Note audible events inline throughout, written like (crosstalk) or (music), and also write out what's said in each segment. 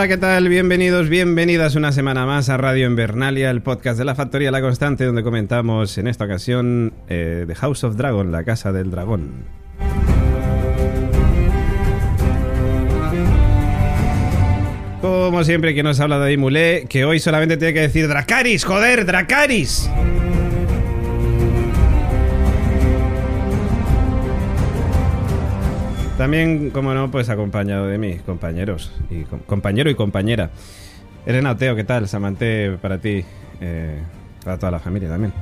Hola, ¿qué tal? Bienvenidos, bienvenidas una semana más a Radio Invernalia, el podcast de la Factoría La Constante, donde comentamos en esta ocasión eh, The House of Dragon, la Casa del Dragón. Como siempre, que nos habla David Mulé, que hoy solamente tiene que decir Dracaris, joder, Dracaris. También, como no, pues acompañado de mis compañeros, y com- compañero y compañera. Elena Oteo, ¿qué tal? Samante para ti, eh, para toda la familia también.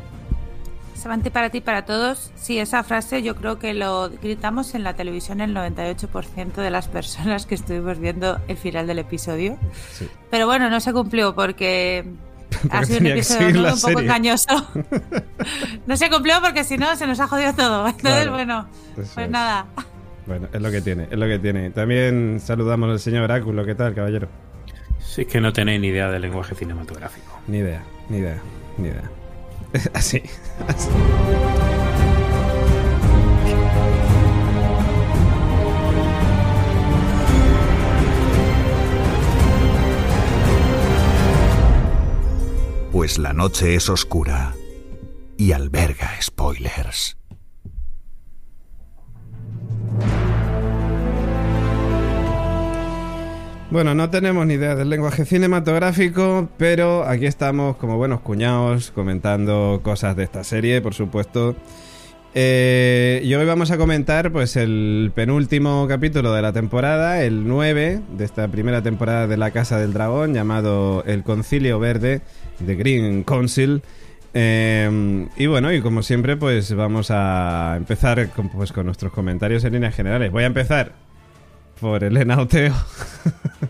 Samante para ti, para todos. Sí, esa frase yo creo que lo gritamos en la televisión el 98% de las personas que estuvimos viendo el final del episodio. Sí. Pero bueno, no se cumplió porque (laughs) Porque ha sido un episodio un poco engañoso. (laughs) no se cumplió porque si no se nos ha jodido todo. Entonces, Claro, bueno, pues es. nada. Bueno, es lo que tiene, es lo que tiene. También saludamos al señor Oráculo, ¿qué tal, caballero? Si es que no tenéis ni idea del lenguaje cinematográfico. Ni idea, ni idea, ni idea. (laughs) Así, así. Pues la noche es oscura y alberga spoilers. Bueno, no tenemos ni idea del lenguaje cinematográfico, pero aquí estamos como buenos cuñados comentando cosas de esta serie, por supuesto. Eh, y hoy vamos a comentar pues el penúltimo capítulo de la temporada, el 9 de esta primera temporada de La Casa del Dragón, llamado El Concilio Verde de Green Council. Eh, y bueno, y como siempre, pues vamos a empezar con, pues, con nuestros comentarios en líneas generales. Voy a empezar por Elena Oteo, (laughs)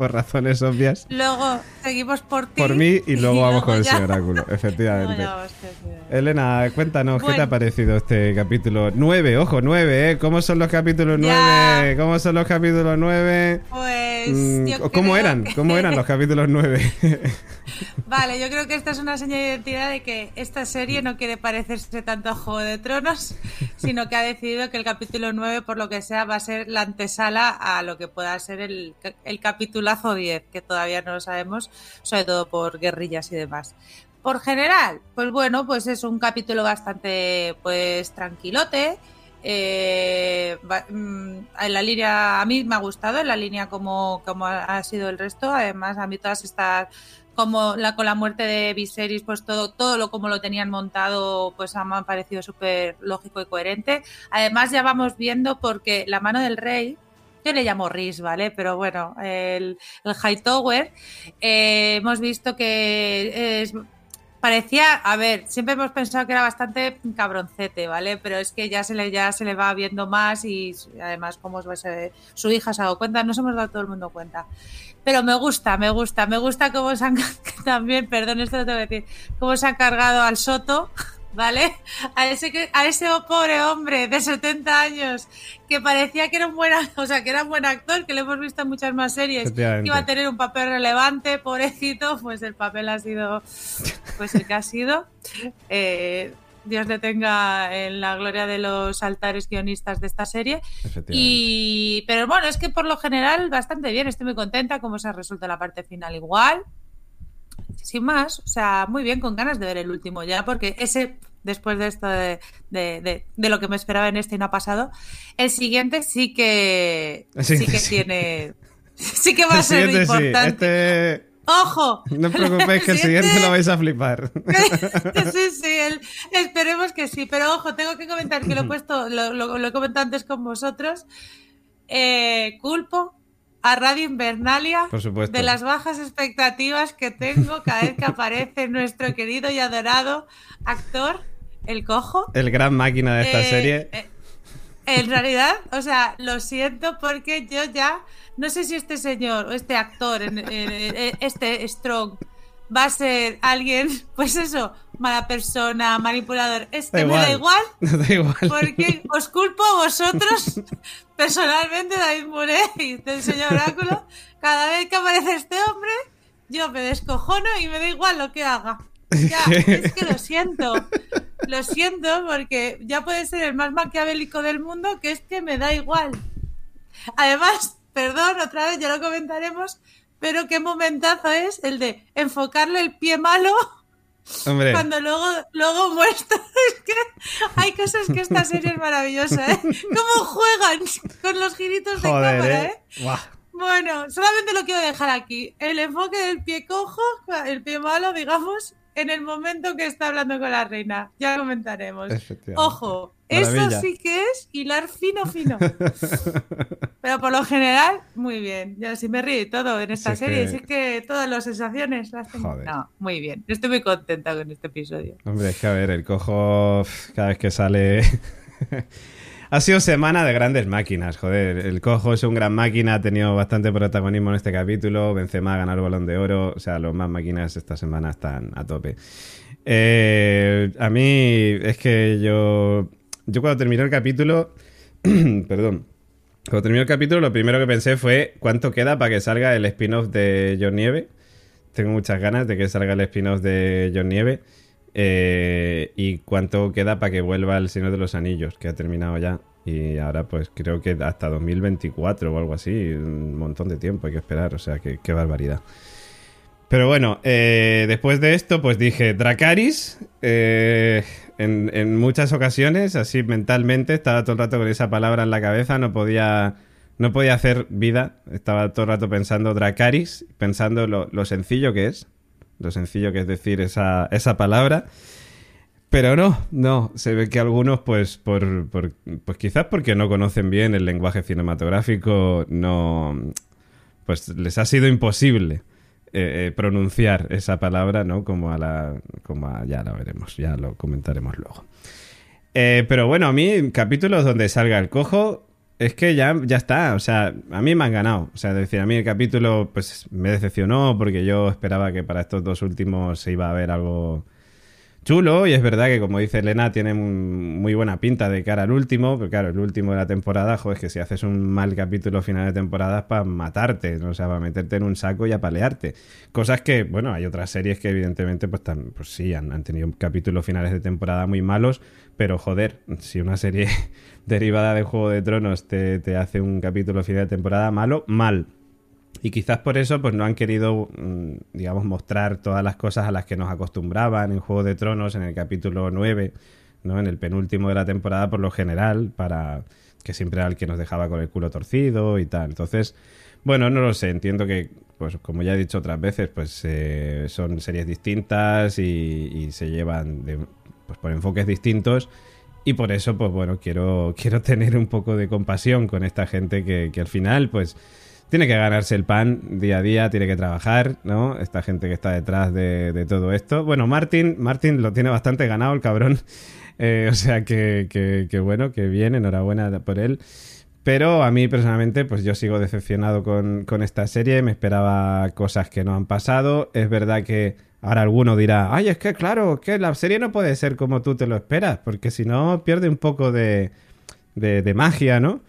por razones obvias. Luego seguimos por ti. Por mí y luego vamos con el ya- señor Oráculo, (laughs) efectivamente. Elena, cuéntanos, ¿qué te ha parecido este capítulo 9? Ojo, 9, ¿eh? ¿Cómo son los capítulos 9? Ya. ¿Cómo son los capítulos 9? Pues. Mm, yo ¿Cómo creo eran? que- ¿Cómo eran los (laughs) capítulos 9? Vale, yo creo que esta es una señal de identidad de que esta serie no quiere parecerse tanto a Juego de Tronos, (laughs) sino que ha decidido que el capítulo 9, por lo que sea, va a ser la antesala a lo que pueda ser el, el capitulazo 10, que todavía no lo sabemos, sobre todo por guerrillas y demás. Por general, pues bueno, pues es un capítulo bastante pues tranquilote. eh, mm, en la línea, a mí me ha gustado, en la línea como, como ha sido el resto. Además, a mí todas estas como la con la muerte de Viserys, pues todo, todo lo como lo tenían montado, pues me ha parecido súper lógico y coherente. Además, ya vamos viendo porque la mano del rey, yo le llamo Rhys, ¿vale? Pero bueno, el, el Hightower, eh, hemos visto que es, parecía, a ver, siempre hemos pensado que era bastante cabroncete, ¿vale? Pero es que ya se le, ya se le va viendo más y además como su hija se ha dado cuenta, nos hemos dado todo el mundo cuenta. Pero me gusta, me gusta, me gusta cómo se han (laughs) también, perdón, esto lo tengo que decir, cómo se han cargado al Soto, ¿vale? A ese, que- a ese pobre hombre de 70 años que parecía que era un buen, o sea, que era un buen actor, que lo hemos visto en muchas más series, que iba a tener un papel relevante, pobrecito, pues el papel ha sido pues el que ha sido. Eh, Dios le tenga en la gloria de los altares guionistas de esta serie. Y, pero bueno, es que por lo general bastante bien, estoy muy contenta cómo se ha resuelto la parte final igual. Sin más, o sea, muy bien, con ganas de ver el último ya, porque ese, después de esto de, de- de- de lo que me esperaba en este y no ha pasado, el siguiente sí que, sí que sí. tiene, (laughs) sí que va a ser importante. este... ¡Ojo! No os preocupéis que el siguiente lo vais a flipar. (laughs) sí, sí, el- esperemos que sí. Pero ojo, tengo que comentar que lo he puesto, lo, lo- lo he comentado antes con vosotros. Eh, culpo a Radio Invernalia Por supuesto. de las bajas expectativas que tengo cada vez que aparece (laughs) nuestro querido y adorado actor, el cojo. El gran máquina de esta Eh, serie. eh, en realidad, o sea, lo siento porque yo ya no sé si este señor o este actor, en- en- en- este Strong, va a ser alguien, (laughs) pues eso, mala persona, manipulador. Es que me da igual (laughs) da igual. porque os culpo a vosotros, (laughs) personalmente, David Muret y del señor Oráculo. Cada vez que aparece este hombre, yo me descojono y me da igual lo que haga. Ya, (laughs) es que lo siento. Lo siento porque ya puede ser el más maquiavélico del mundo, que es que me da igual. Además, perdón, otra vez ya lo comentaremos, pero qué momentazo es el de enfocarle el pie malo Hombre, cuando luego, luego. (laughs) Es que hay cosas que esta serie es maravillosa, ¿eh? ¿Cómo juegan con los giritos de joder, cámara, ¿eh? eh? Bueno, solamente lo quiero dejar aquí. El enfoque del pie cojo, el pie malo, digamos, en el momento que está hablando con la reina. Ya comentaremos. Ojo. Eso sí que es hilar fino, fino. (laughs) Pero por lo general, muy bien. Yo sí me río y todo en esta Sí, es serie. que- Sí que todas las sensaciones las tengo. Joder. No, muy bien. Estoy muy contenta con este episodio. Hombre, es que a ver, el cojo cada vez que sale... (laughs) ha sido semana de grandes máquinas, joder. El cojo es un gran máquina, ha tenido bastante protagonismo en este capítulo. Benzema ha ganado el balón de oro. O sea, los más máquinas esta semana están a tope. Eh, a mí es que yo... Yo cuando terminé el capítulo... (clears throat) perdón. Cuando terminó el capítulo, lo primero que pensé fue cuánto queda para que salga el spin-off de John Nieve. Tengo muchas ganas de que salga el spin-off de John Nieve. Eh, y cuánto queda para que vuelva el Señor de los Anillos, que ha terminado ya. Y ahora, pues creo que hasta 2024 o algo así. Un montón de tiempo hay que esperar. O sea, qué barbaridad. Pero bueno, eh, después de esto, pues dije Dracaris. eh, en, muchas ocasiones, así mentalmente, estaba todo el rato con esa palabra en la cabeza, no podía, no podía hacer vida. Estaba todo el rato pensando Dracaris, pensando lo, lo sencillo que es, lo sencillo que es decir esa, esa palabra. Pero no, no, se ve que algunos, pues, por- pues quizás porque no conocen bien el lenguaje cinematográfico, no, pues les ha sido imposible eh, eh, pronunciar esa palabra, ¿no? Como a la, como a- ya lo veremos, ya lo comentaremos luego. Eh, pero bueno, a mí capítulos donde salga el cojo es que ya, ya está, o sea, a mí me han ganado. O sea, decir, a mí el capítulo pues me decepcionó porque yo esperaba que para estos dos últimos se iba a ver algo chulo y es verdad que como dice Elena tiene muy buena pinta de cara al último, pero claro, el último de la temporada, joder, es que si haces un mal capítulo final de temporada es para matarte, ¿no? o sea, para meterte en un saco y apalearte. Cosas que, bueno, hay otras series que evidentemente pues, tan, pues sí, han, han tenido capítulos finales de temporada muy malos, pero joder, si una serie (laughs) derivada de Juego de Tronos te, te hace un capítulo final de temporada malo, mal. Y quizás por eso pues no han querido, mm, digamos, mostrar todas las cosas a las que nos acostumbraban en Juego de Tronos en el capítulo 9, ¿no? En el penúltimo de la temporada por lo general, para que siempre era el que nos dejaba con el culo torcido y tal. Entonces, bueno, no lo sé, entiendo que, pues como ya he dicho otras veces, pues eh, son series distintas y, y se llevan de- pues, por enfoques distintos. Y por eso, pues bueno, quiero, (laughs) quiero tener un poco de compasión con esta gente que, que al final, pues, tiene que ganarse el pan día a día, tiene que trabajar, ¿no? Esta gente que está detrás de, todo esto. Bueno, Martin, Martin lo tiene bastante ganado, el cabrón. (laughs) Eh, o sea que, bueno, que bien, enhorabuena por él. Pero a mí personalmente, pues yo sigo decepcionado con, esta serie. Me esperaba cosas que no han pasado. Es verdad que ahora alguno dirá, ay, es que claro, que la serie no puede ser como tú te lo esperas, porque si no pierde un poco de, de magia, ¿no?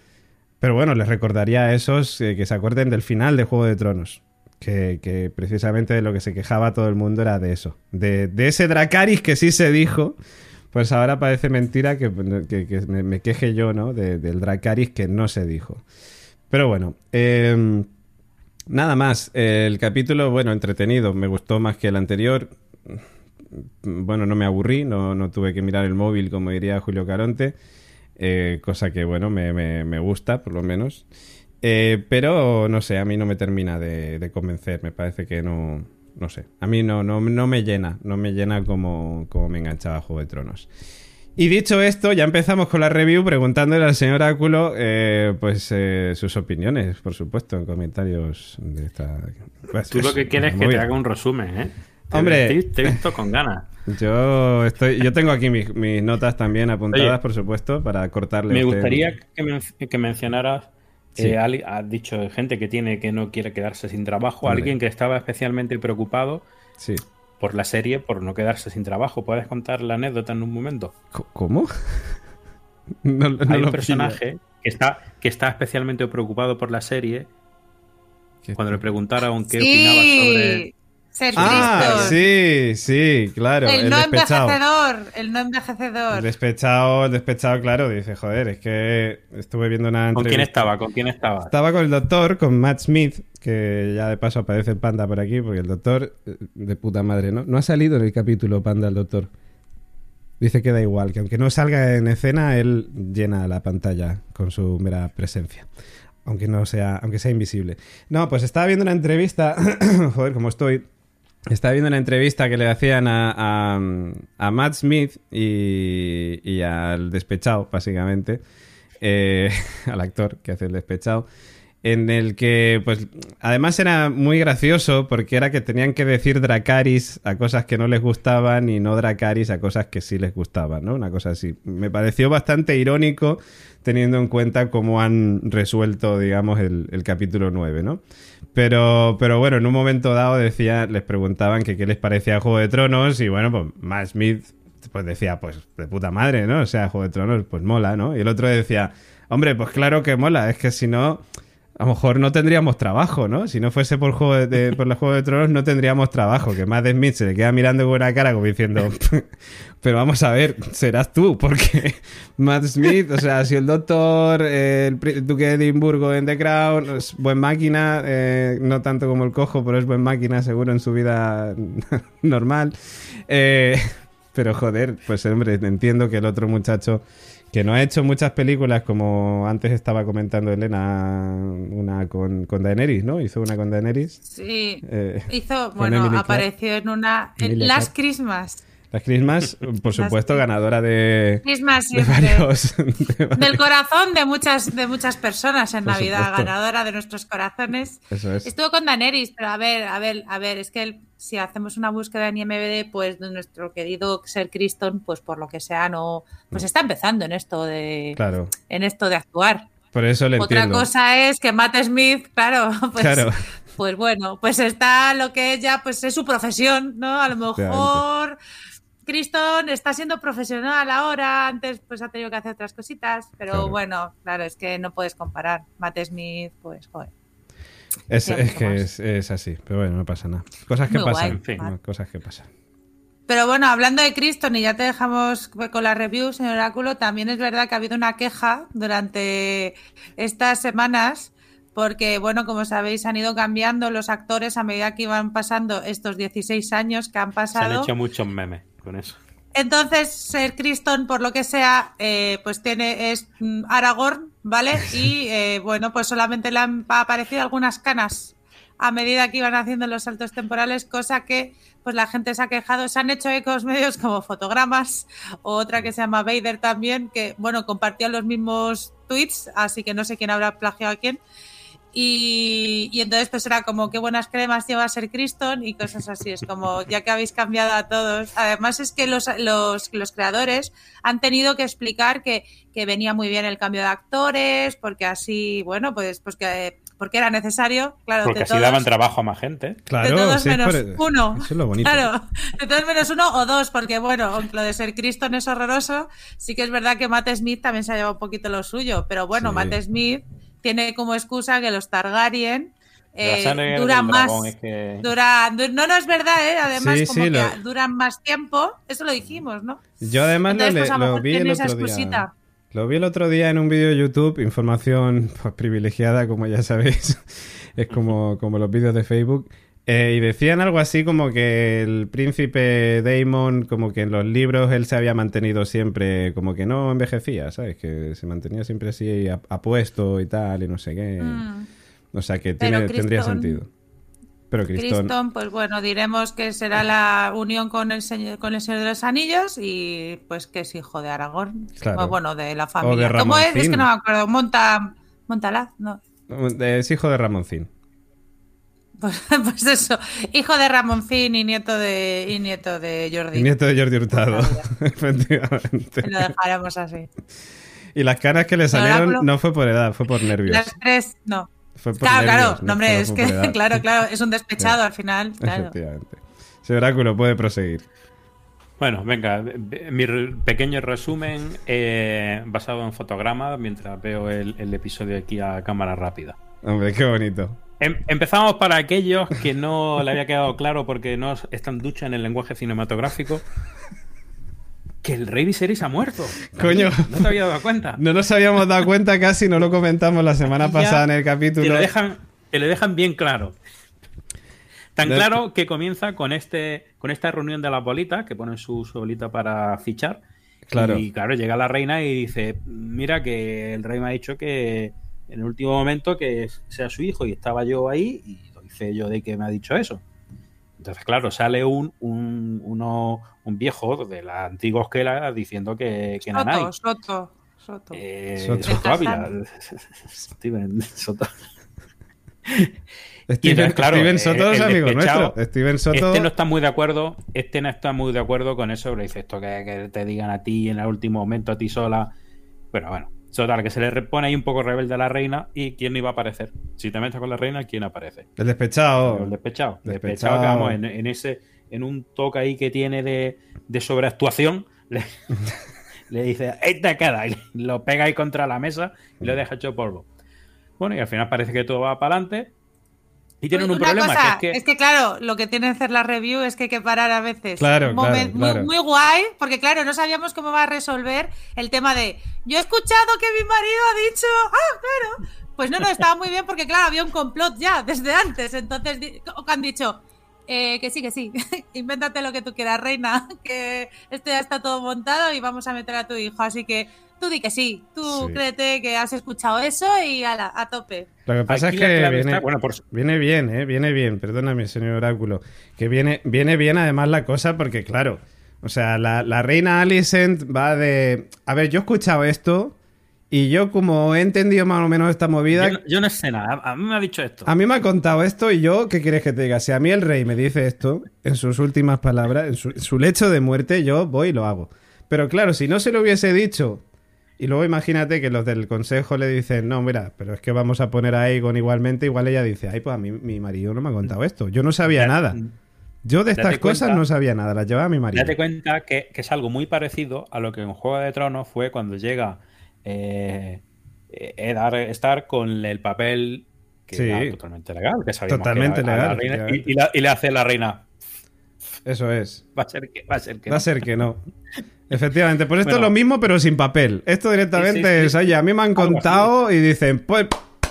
Pero bueno, les recordaría a esos eh, que se acuerden del final de Juego de Tronos. Que, precisamente de lo que se quejaba todo el mundo era de eso. De, ese Dracaris que sí se dijo. Pues ahora parece mentira que, me, queje yo, ¿no? De- del Dracaris que no se dijo. Pero bueno, eh, nada más. El capítulo, bueno, entretenido. Me gustó más que el anterior. Bueno, no me aburrí, no tuve que mirar el móvil, como diría Julio Caronte. Eh, cosa que, bueno, me, me- me gusta, por lo menos. Eh, pero, no sé, a mí no me termina de, de convencer. Me parece que no... No sé. A mí no, no, no me llena. No me llena como, como me enganchaba Juego de Tronos. Y dicho esto, ya empezamos con la review preguntándole al señor Áculo eh, pues eh, sus opiniones, por supuesto, en comentarios de esta. Pues, Tú lo que quieres es que te haga un resumen, ¿eh? Hombre. Te, te he visto con ganas. Yo estoy, yo tengo aquí mis, mis notas también apuntadas, Oye, por supuesto, para cortarle. Me este- gustaría que, men- que mencionaras. Sí. eh, has dicho gente que tiene que no quiere quedarse sin trabajo, Hombre. alguien que estaba especialmente preocupado Sí. por la serie por no quedarse sin trabajo. ¿Puedes contar la anécdota en un momento? ¿Cómo? (laughs) no, no Hay lo un personaje que está, que está especialmente preocupado por la serie. Cuando le preguntaron qué opinaba sobre. Ser Ah, Cristo. sí, sí, claro. el, El, no despechado. envejecedor, el no El envejecedor. despechado, el despechado, claro, dice, joder, es que estuve viendo una ¿Con quién entrevista. estaba? ¿Con quién estaba? Estaba con el doctor, con Matt Smith, que ya de paso aparece el panda por aquí, porque el doctor, eh, de puta madre, ¿no? No ha salido en el capítulo panda el doctor. Dice que da igual, que aunque no salga en escena, él llena la pantalla con su mera presencia. Aunque no sea, aunque sea invisible. No, pues estaba viendo una entrevista, (coughs) joder, como estoy. Estaba viendo una entrevista que le hacían a, a, Matt Smith y, y al despechado, básicamente, eh, (laughs) al actor que hace el despechado, en el que, pues, además era muy gracioso porque era que tenían que decir Dracaris a cosas que no les gustaban y no Dracaris a cosas que sí les gustaban, ¿no? Una cosa así. Me pareció bastante irónico teniendo en cuenta cómo han resuelto, digamos, el, el capítulo 9, ¿no? Pero, pero bueno, en un momento dado decía, les preguntaban que qué les parecía Juego de Tronos y bueno, pues Matt Smith pues decía, pues de puta madre, ¿no? O sea, Juego de Tronos, pues mola, ¿no? Y el otro decía, hombre, pues claro que mola, es que si no, a lo mejor no tendríamos trabajo, ¿no? Si no fuese por, juego de, de- por el Juego de Tronos, no tendríamos trabajo. Que Matt Smith se le queda mirando con una cara como diciendo, (laughs) pero vamos a ver, serás tú, porque (laughs) Matt Smith, o sea, si el doctor, eh, el, el duque de Edimburgo en The Crown, es buen máquina, eh, no tanto como el cojo, pero es buen máquina seguro en su vida (laughs) normal. Eh, pero joder, pues hombre, entiendo que el otro muchacho que no ha hecho muchas películas, como antes estaba comentando Elena, una con, con Daenerys, ¿no? Hizo una con Daenerys. Sí. Eh, Hizo, bueno, apareció en una. en Emilia Las. Christmas. Las Christmas, por supuesto, ganadora de, Christmas de varios. de varios- Del corazón de muchas, de muchas personas en Por Navidad, supuesto. ganadora de nuestros corazones. Eso es. Estuvo con Daenerys, pero a ver, a ver, a ver, es que el- si hacemos una búsqueda en IMDb, pues de nuestro querido Ser Criston, pues por lo que sea, no, pues está empezando en esto de, Claro, en esto de actuar. por eso le Otra entiendo. cosa es que Matt Smith, claro, (laughs) pues, Claro. pues bueno, pues está lo que es ya, pues es su profesión, ¿no? A lo mejor Criston está siendo profesional ahora, antes pues ha tenido que hacer otras cositas, pero Claro. bueno, claro, es que no puedes comparar. Matt Smith, pues, joder. Es, es que es, es así, pero bueno, no pasa nada. Cosas que Muy pasan. guay, en fin. no, Cosas que pasan. Pero bueno, hablando de Criston, y ya te dejamos con la review, señor Oráculo, también es verdad que ha habido una queja durante estas semanas, porque, bueno, como sabéis, han ido cambiando los actores a medida que iban pasando estos 16 años que han Se han pasado. hecho muchos memes con eso. Entonces, Ser Criston, por lo que sea, eh, pues tiene es mm, Aragorn, ¿vale? (laughs) Y eh, bueno, pues solamente le han aparecido algunas canas a medida que iban haciendo los saltos temporales, cosa que pues la gente se ha quejado. Se han hecho ecos medios como fotogramas, o otra que se llama Vader también, que bueno, compartían los mismos tweets, así que no sé quién habrá plagiado a quién. Y, y entonces pues era como qué buenas cremas lleva a ser Criston y cosas así. Es como ya que habéis cambiado a todos. Además es que los, los, los creadores han tenido que explicar que, que venía muy bien el cambio de actores, porque así, bueno, pues, pues que, porque era necesario, claro, Porque de así todos, daban trabajo a más gente. Claro, de todos sí, es menos por- uno. Eso es lo bonito. Claro, de todos menos uno o dos, porque bueno, aunque lo de ser Criston es horroroso, sí que es verdad que Matt Smith también se ha llevado un poquito lo suyo, pero bueno, Sí. Matt Smith tiene como excusa que los Targaryen eh, duran más. dragón es que- Duran, du- no, no es verdad, ¿eh? Además, Sí, como sí, que lo- duran más tiempo, eso lo dijimos, ¿no? Yo además lo, Entonces, pues, lo lo vi el otro día. excusita. Lo vi el otro día en un vídeo de YouTube, información pues, privilegiada, como ya sabéis. (laughs) es como, como los vídeos de Facebook. Eh, y decían algo así como que el príncipe Daemon, como que en los libros él se había mantenido siempre, como que no envejecía, ¿sabes? Que se mantenía siempre así ap- apuesto y tal, y no sé qué. Mm. O sea que tendría sentido. Pero Criston... Criston, pues bueno, diremos que será la unión con el, señor, con el Señor de los Anillos y pues que es hijo de Aragorn. Claro. O bueno, de la O familia. de ¿Cómo es? Es que no me acuerdo. Monta... Montalaz, no. Es hijo de Ramoncín. Pues, (laughs) pues eso, hijo de Ramoncín y nieto de, y nieto de Jordi. Y nieto de Jordi Hurtado. (laughs) Efectivamente. Lo dejaremos así. Y las caras que le salieron no fue por edad, fue por nervios. Las tres, no. Fue por Claro, nervios, claro, no, hombre, es que, (laughs) claro, claro, es un despechado al final, claro. Efectivamente. Señor Oráculo, puede proseguir. Bueno, venga, mi pequeño resumen eh, basado en fotogramas mientras veo el, el episodio aquí a cámara rápida. Hombre, qué bonito. Em- empezamos para aquellos que no le había quedado claro porque no están duchos en el lenguaje cinematográfico. Que el rey Viserys ha muerto. Coño. ¿No te había dado cuenta? No nos habíamos dado cuenta casi, no lo comentamos la semana ya pasada en el Te capítulo. lo dejan, te lo dejan bien claro. Tan claro que comienza con este con esta reunión de las bolitas, que ponen su, su bolita para fichar. Claro. Y claro, llega la reina y dice, mira que el rey me ha dicho que en el último momento que sea su hijo y estaba yo ahí y doy fe yo de que me ha dicho eso. Entonces, claro, sale un, un, uno, un viejo de la antigua escuela diciendo que, que Nanay. Soto, Soto, Soto. Eh, Soto. Soto Ávila. (laughs) Steven Soto. Steven, entonces, claro, Steven eh, Soto es amigo nuestro. Steven Soto. Este no está muy de acuerdo. Este no está muy de acuerdo con eso. Le dice esto que, que te digan a ti en el último momento, a ti sola. Pero bueno, total, que se le repone ahí un poco rebelde a la reina. ¿Y quién no iba a aparecer? Si te metes con la reina, ¿quién aparece? El despechado. El despechado. El Despechado. despechado que vamos en, en ese, en un toque ahí que tiene de, de sobreactuación. Le, (laughs) le dice, te queda. Y lo pega ahí contra la mesa y lo deja hecho polvo. Bueno, y al final parece que todo va para adelante. Y tienen un problema, cosa, que es que. claro, lo que tiene que hacer la review es que hay que parar a veces. Claro, claro. Muy, muy guay, porque claro, no sabíamos cómo va a resolver el tema de yo he escuchado que mi marido ha dicho, ah, claro. Pues no, no, estaba muy bien porque claro, había un complot ya desde antes. Entonces han dicho eh, que sí, que sí, (laughs) invéntate lo que tú quieras, reina, (laughs) que esto ya está todo montado y vamos a meter a tu hijo. Así que tú di que sí, tú Sí. créete que has escuchado eso y ala, a tope. Lo que pasa Aquí es que viene, está- bueno, por su- viene bien, ¿eh? Viene bien, perdóname, señor Oráculo. Que viene, viene bien además la cosa porque, claro, o sea, la, la reina Alicent va de... A ver, yo he escuchado esto y yo como he entendido más o menos esta movida... Yo, no- yo no sé nada. A mí me ha dicho esto. A mí me ha contado esto y yo, ¿qué quieres que te diga? Si a mí el rey me dice esto, en sus últimas palabras, en su, en su lecho de muerte, yo voy y lo hago. Pero claro, si no se lo hubiese dicho, y luego imagínate que los del consejo le dicen, no, mira, pero es que vamos a poner a Aegon igualmente, igual ella dice, ay, pues a mí mi marido no me ha contado esto. Yo no sabía Da- nada. Yo de estas cuenta- cosas no sabía nada, las llevaba mi marido. Date cuenta que, que es algo muy parecido a lo que en Juego de Tronos fue cuando llega eh, Eddard Stark con el papel que Sí. era totalmente legal, que Totalmente que era legal, reina, y, efectivamente. y la- y le hace la reina. Eso es. Va a ser que, va a ser que Va a ser que no. (laughs) Efectivamente, pues esto Bueno. es lo mismo, pero sin papel. Esto directamente Sí, sí, sí. es, oye, a mí me han contado y dicen, pues,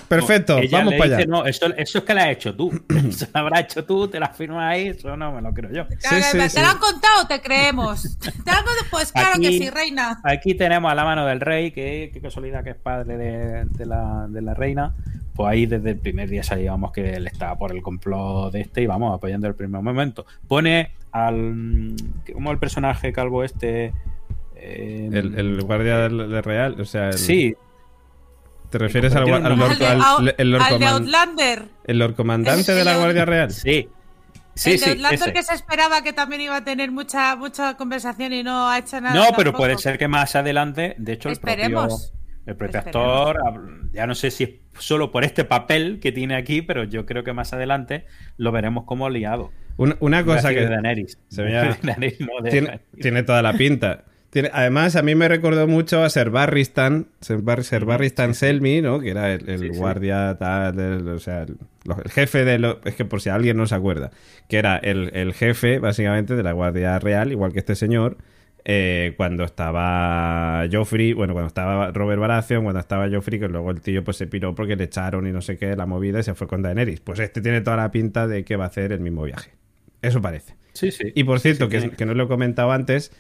perfecto, vamos para dice, allá. No, eso, eso es que lo has hecho tú. (clears throat) Eso lo habrás hecho tú, te la firmas ahí, eso no me lo creo yo. Sí, ¿Te sí. lo han contado? Te creemos. (laughs) (laughs) Pues claro que sí, reina. Aquí tenemos a la mano del rey, que qué casualidad que es padre de, de la, de la reina. Pues ahí desde el primer día sabíamos que él estaba por el complot de este y vamos apoyando el primer momento. Pone al. como el personaje calvo este. Eh, El, el guardia del Real, o sea, el- Sí, ¿te refieres al, al lord- Al de, el lord al de Outlander. el lord comandante de la Guardia Real? sí. Sí, el de sí. Outlander ese. que se esperaba que también iba a tener mucha mucha conversación y no ha hecho nada. No, pero tampoco. puede ser que más adelante, de hecho, el propio, Esperemos. el propio actor, ya no sé si es solo por este papel que tiene aquí, pero yo creo que más adelante lo veremos como liado. Un- una cosa que de Daenerys. se veía- (laughs) Daenerys, no de- tiene, tiene toda la pinta. Tiene, además, a mí me recordó mucho a Ser Barristan, Ser, Bar- Ser Barristan Selmy, ¿no? Que era el, el Sí, sí. guardia tal, del- o sea, el, el jefe de lo, es que por si alguien no se acuerda, que era el, el jefe, básicamente, de la Guardia Real, igual que este señor, eh, cuando estaba Joffrey, bueno, cuando estaba Robert Baratheon, cuando estaba Joffrey, que luego el tío pues se piró porque le echaron y no sé qué, la movida y se fue con Daenerys. Pues este tiene toda la pinta de que va a hacer el mismo viaje. Eso parece. Sí, sí. Y por cierto, Sí, que, que no lo he comentado antes,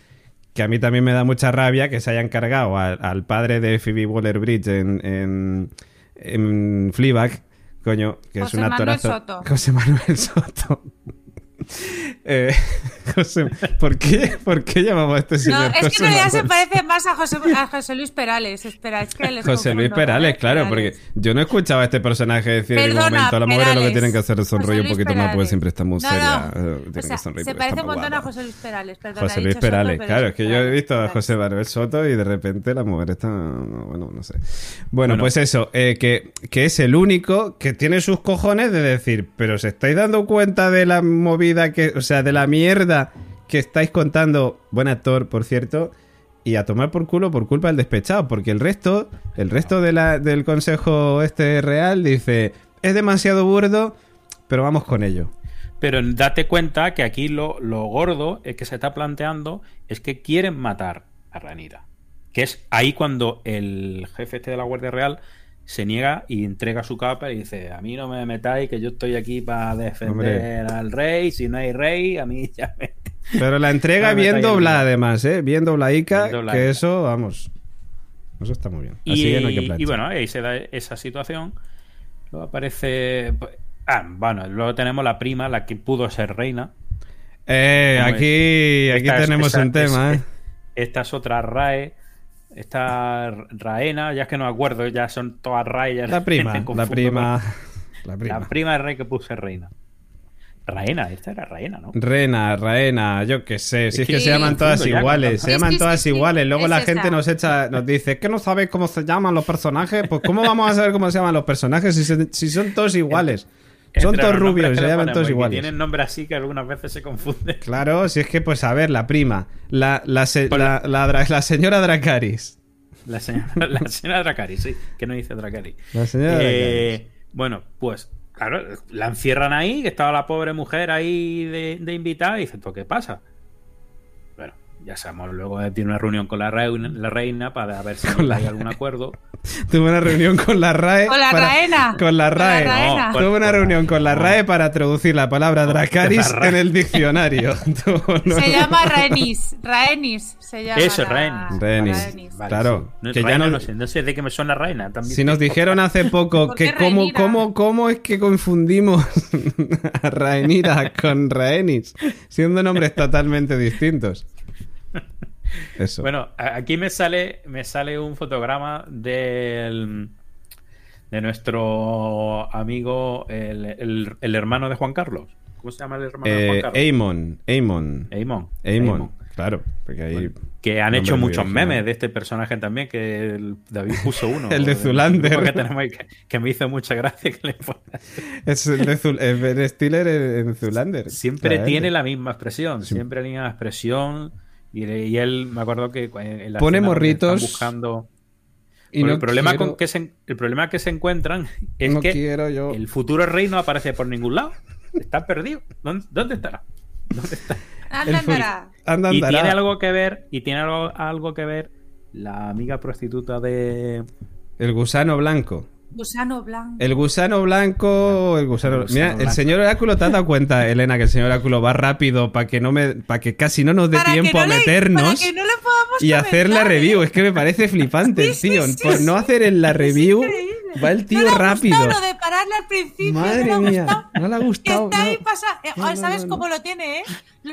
que a mí también me da mucha rabia que se hayan cargado al, al padre de Phoebe Waller-Bridge en, en, en Fleabag Coño, que es un Manuel actorazo. Soto. (laughs) José Manuel Soto. Eh, (laughs) José, ¿por, qué, ¿Por qué llamamos a este No, señor es que en José realidad se parece más a José, a José Luis Perales. Espera, es que les José Luis Perales, claro, porque yo no he escuchado a este personaje decir en ningún Perdona, momento a las mujeres lo que tienen que hacer es sonreír un poquito más porque siempre está muy No, seria. no. eh, O sea, se parece un montón a. José Luis Perales. Perdona, José Luis Soto, Perales, claro, es que yo he visto a. José Manuel Soto y de repente la mujer está. no, Bueno, no sé. Bueno, Bueno. pues eso, eh, que, que es el único que tiene sus cojones de decir, pero ¿se estáis dando cuenta de la movida que. O sea, de la mierda que estáis contando? Buen actor, por cierto. Y a tomar por culo por culpa del despechado, porque el resto, el resto de la, del consejo este real dice, es demasiado burdo, pero vamos con ello. Pero date cuenta que aquí lo, lo gordo es que se está planteando es que quieren matar a Ranira. Que es ahí cuando el jefe este de la Guardia Real se niega y entrega su capa y dice, a mí no me metáis, que yo estoy aquí para defender al rey, si no hay rey, a mí ya me... (laughs) Pero la entrega me bien doblada, además, ¿eh? Bien dobladica, que eso, vamos. Eso está muy bien. Así Y, que no hay que y bueno, ahí se da esa situación. Luego aparece... Ah, bueno, luego tenemos la prima, la que pudo ser reina. Eh, aquí, aquí Esta es- tenemos esa- un tema, es- ¿eh? Esta es otra RAE. Esta Raena, ya es que no me acuerdo, ya son todas RAE. ya (laughs) La prima, (laughs) la prima. La con- prima. La prima de rey que puse reina. Raena, esta era Raena, ¿no? Rena, Raena, yo qué sé, si es que Sí. se llaman todas iguales, se llaman todas iguales. Luego es la esa. gente nos echa, nos dice, ¿es que no sabéis cómo se llaman los personajes? Pues ¿cómo vamos a saber cómo se llaman los personajes si, se- si son todos (laughs) iguales? Son todos rubios se llaman todos iguales. Tienen nombre así que algunas veces se confunde. (laughs) Claro, si es que, pues a ver, la prima, la, la, se- la, la señora Dracaris. La señora, (laughs) la señora Dracari, sí, que no dice Dracari. La señora Eh, bueno, pues claro, la encierran ahí, que estaba la pobre mujer ahí de, de invitada y dice, ¿pero qué pasa? Ya sabemos, luego tiene una reunión con la reina, la reina para ver si (laughs) Con la hay algún acuerdo. Tuve una reunión con la RAE. Con la para- Raena. Con la RAE. No, Tuve con- una con reunión la- con la no. RAE para traducir la palabra Dracaris en el diccionario. (laughs) Se llama Raenis. Raenis se llama. Eso, la- Raenis. Raenis. Vale, Claro, sí. No, que ya no- no sé, no sé de qué me suena reina. También Si nos dijeron hace poco ¿Por que cómo, cómo, cómo es que confundimos (laughs) a Raenira con Raenis, siendo nombres totalmente distintos. Eso. Bueno, aquí me sale, me sale un fotograma del de nuestro amigo, el, el- el hermano de Juan Carlos. ¿Cómo se llama el hermano de Juan Eh, Carlos? Eamon, Eamon, Eamon. Eamon, claro, porque ahí... Bueno, que han hecho muchos original. memes de este personaje también, que el- David puso uno. (laughs) El de grupo Que, tenemos ahí, que, que me hizo mucha gracia que le ponga. Es el de Zul- Stiller en, Zoolander. Siempre claramente. tiene la misma expresión, Sí. siempre la misma expresión. Y, y él, me acuerdo que en la Pone morritos buscando... Y no el, problema quiero- con que se, el problema que se encuentran (laughs) es no que quiero yo... el futuro rey no aparece por ningún lado. Está perdido. ¿Dónde, dónde estará? (laughs) ¿Dónde está? Y tiene algo que ver, y tiene algo, algo que ver la amiga prostituta de. El gusano blanco. Gusano blanco. El gusano blanco, el gusano. El gusano Mira, el blanco. señor Oráculo te has dado cuenta, (laughs) Elena, que el señor Oráculo va rápido para que no me, para que casi no nos dé Para que tiempo no a le- meternos para que no le podamos y hacer la review. Es que me parece flipante, Sí, tío. sí, Por sí. no hacer en la review, va el tío no le ha rápido. gustado lo de pararle al principio. no le Madre ha mía, gustado. no le ha gustado. está ahí pasa... eh, No, no, ¿Sabes no, no. cómo lo tiene, eh?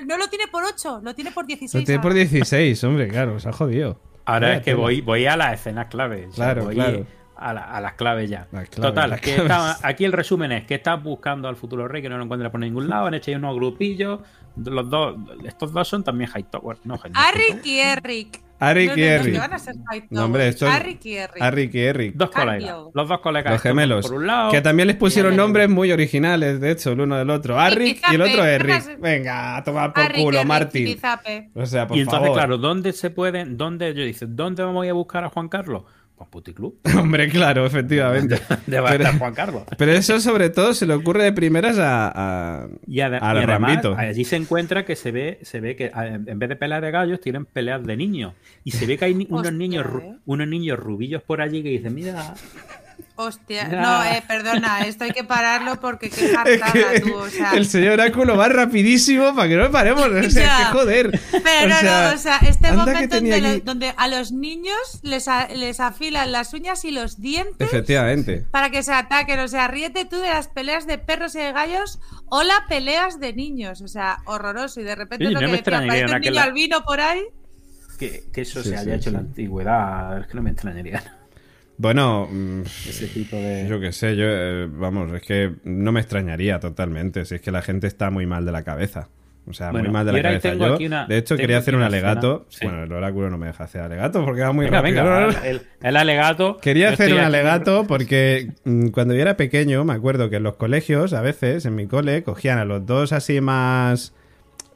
No lo tiene por 8, lo tiene por 16. Lo tiene por ahora. 16, hombre, claro, se ha jodido. Ahora Vaya es que voy, voy a las escenas claves. o sea, Claro, voy claro. A, la- a las claves ya. Las claves, Total, las que claves. estaba- aquí el resumen es que estás buscando al futuro rey que no lo encuentra por ningún lado. Han hecho ahí unos grupillos. Los dos, estos dos son también Hightower. No, Hightower. Arrick y Eric. Arick No, y no, no, Eric. a. No, hombre, esto es- Arrick y Eric. Arrick y Eric. Dos colegas. Los dos colegas. Los gemelos. Por un lado. Que también les pusieron Gemelos. nombres muy originales, de hecho, el uno del otro. Arrick y el otro. Eric. Venga, a tomar por culo, Martín. O sea, por y entonces, favor. claro, ¿dónde se pueden, dónde yo dice, ¿dónde vamos a buscar a Juan Carlos? Pues Puticlub. (laughs) Hombre, claro, efectivamente. (laughs) ¿Dónde va a estar Juan Carlos? Pero eso sobre todo se le ocurre de primeras a, a- Y, ade- al y además, Rambito. allí se encuentra que se ve, se ve que a- en vez de peleas de gallos, tienen peleas de niños. Y se ve que hay unos (laughs) Hostia, niños ¿eh? unos niños rubillos por allí que dicen, mira, Hostia, no, eh, perdona, esto hay que pararlo porque qué (laughs) Es jartada que tú, o sea. el señor Oráculo va rapidísimo para que no paremos. O sea, (laughs) Ya. que joder. Pero O no, sea, no, o sea, este momento donde, aquí- lo- donde a los niños les, a- les afilan las uñas y los dientes Efectivamente. para que se ataquen. O sea, ríete tú de las peleas de perros y de gallos o las peleas de niños. O sea, horroroso. Y de repente Oye, lo no que me decía, un niño la- albino por ahí. Que, que eso Sí, se sí, haya hecho en la sí. antigüedad, es que no me extrañaría Bueno, mm, ese tipo de... yo qué sé, yo, eh, vamos, es que no me extrañaría totalmente si es que la gente está muy mal de la cabeza. O sea, Bueno, muy mal de la cabeza. Yo, una- de hecho, quería hacer un alegato. sí. Bueno, el oráculo no me deja hacer alegato porque va muy Venga, rápido. venga, el, el alegato. (laughs) Quería hacer un aquí- alegato porque mm, cuando yo era pequeño, me acuerdo que en los colegios, a veces, en mi cole, cogían a los dos así más.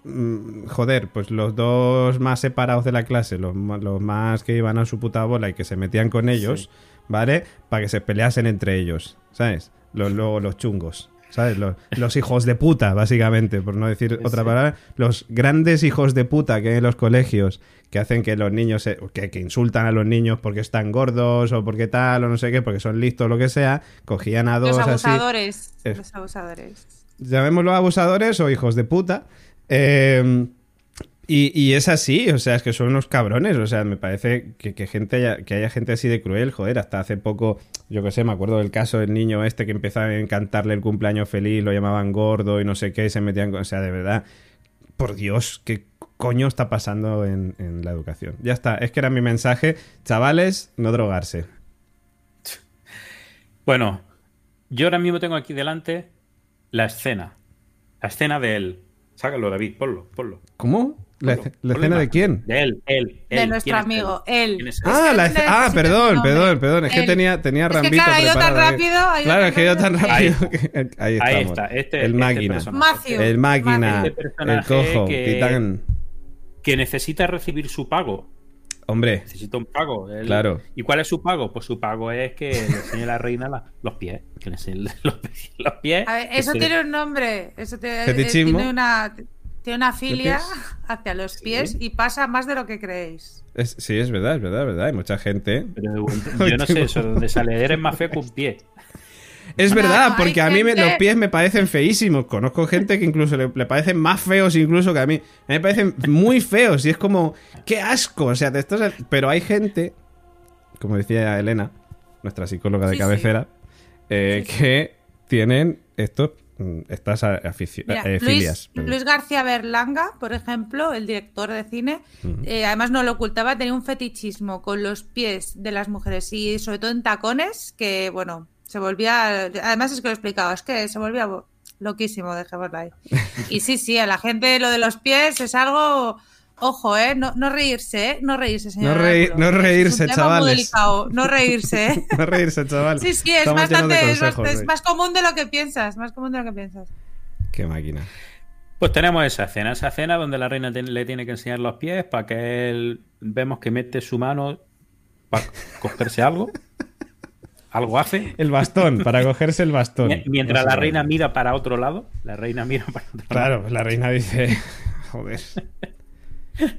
mm, Joder, pues los dos más separados de la clase, los más que iban a su puta bola y que se metían con ellos, ¿vale? Para que se peleasen entre ellos, ¿sabes? Los, luego los chungos, ¿sabes? Los, los hijos de puta, básicamente, por no decir otra palabra. Los grandes hijos de puta que hay en los colegios que hacen que los niños, se- que, que insultan a los niños porque están gordos o porque tal o no sé qué, porque son listos o lo que sea, cogían a dos Los abusadores. Es- Los abusadores. llamémoslos abusadores o hijos de puta. eh, y, y es así, o sea, es que son unos cabrones, o sea, me parece que, que gente haya, que haya gente así de cruel, joder, hasta hace poco, yo que sé, me acuerdo del caso del niño este que empezaba a encantarle el cumpleaños feliz, lo llamaban gordo y no sé qué, y se metían con, o sea, de verdad, por Dios, ¿qué coño está pasando en, en la educación? Ya está, es que era mi mensaje, chavales, no drogarse. (laughs) Bueno, yo ahora mismo tengo aquí delante la escena. La escena de él. Sácalo, David, ponlo, ponlo. ¿Cómo? ¿La, escena de quién? De él, él. De nuestro ¿Quién es amigo, él? Ah, la ah, perdón, perdón, perdón. Es que Él. tenía, tenía Es que, claro, ha ido tan ahí. rápido, ha ido Claro, tan es que yo tan rápido. (laughs) Ahí Ahí estamos. está, este, el este máquina. personaje. Matthew. el máquina. Este El cojo. que- Titán. Que necesita recibir su pago. Hombre, Necesita un pago. Él- Claro. ¿Y cuál es su pago? Pues su pago es que le enseñe a la reina la- los pies. Que le enseñe (laughs) los, pies- los pies. A ver, eso tiene un nombre. Eso te- Fetichismo. tiene una tiene una filia (laughs) hacia los pies y pasa más de lo que creéis. es- sí, es verdad, es verdad, es verdad. Hay mucha gente. Pero (laughs) yo no sé eso, de dónde sale. Eres más feo que un pie. Es verdad, no, porque a mí me- los pies me parecen feísimos. Conozco gente que incluso le, le parecen más feos incluso que a mí. A mí me parecen muy feos y es como, qué asco. O sea, te estás... Pero hay gente, como decía Elena, nuestra psicóloga de Sí, sí. cabecera, eh, Sí, sí. que tienen estos, mm, afici- Mira, eh, filias. Luis, Luis García Berlanga, por ejemplo, el director de cine, eh, además no lo ocultaba, tenía un fetichismo con los pies de las mujeres y sobre todo en tacones, que bueno, se volvía, además es que lo explicaba, es que se volvía loquísimo, dejémoslo (laughs) ahí. Y sí, sí, a la gente lo de los pies es algo, ojo, eh, no, no reírse, eh, no reírse, señor. No no Es reírse, un tema muy chavales. delicado, no reírse, eh. (laughs) No reírse, chaval. Sí, sí, es bastante, es, consejos más común de lo que piensas, más común de lo que piensas. Qué máquina. Pues tenemos esa escena, esa escena donde la reina te- le tiene que enseñar los pies para que él vemos que mete su mano para cogerse algo. Algo hace. El bastón, para cogerse el bastón. Mi- Mientras la reina mira para otro lado, la reina mira para otro lado. Claro, la reina dice. (laughs) Joder.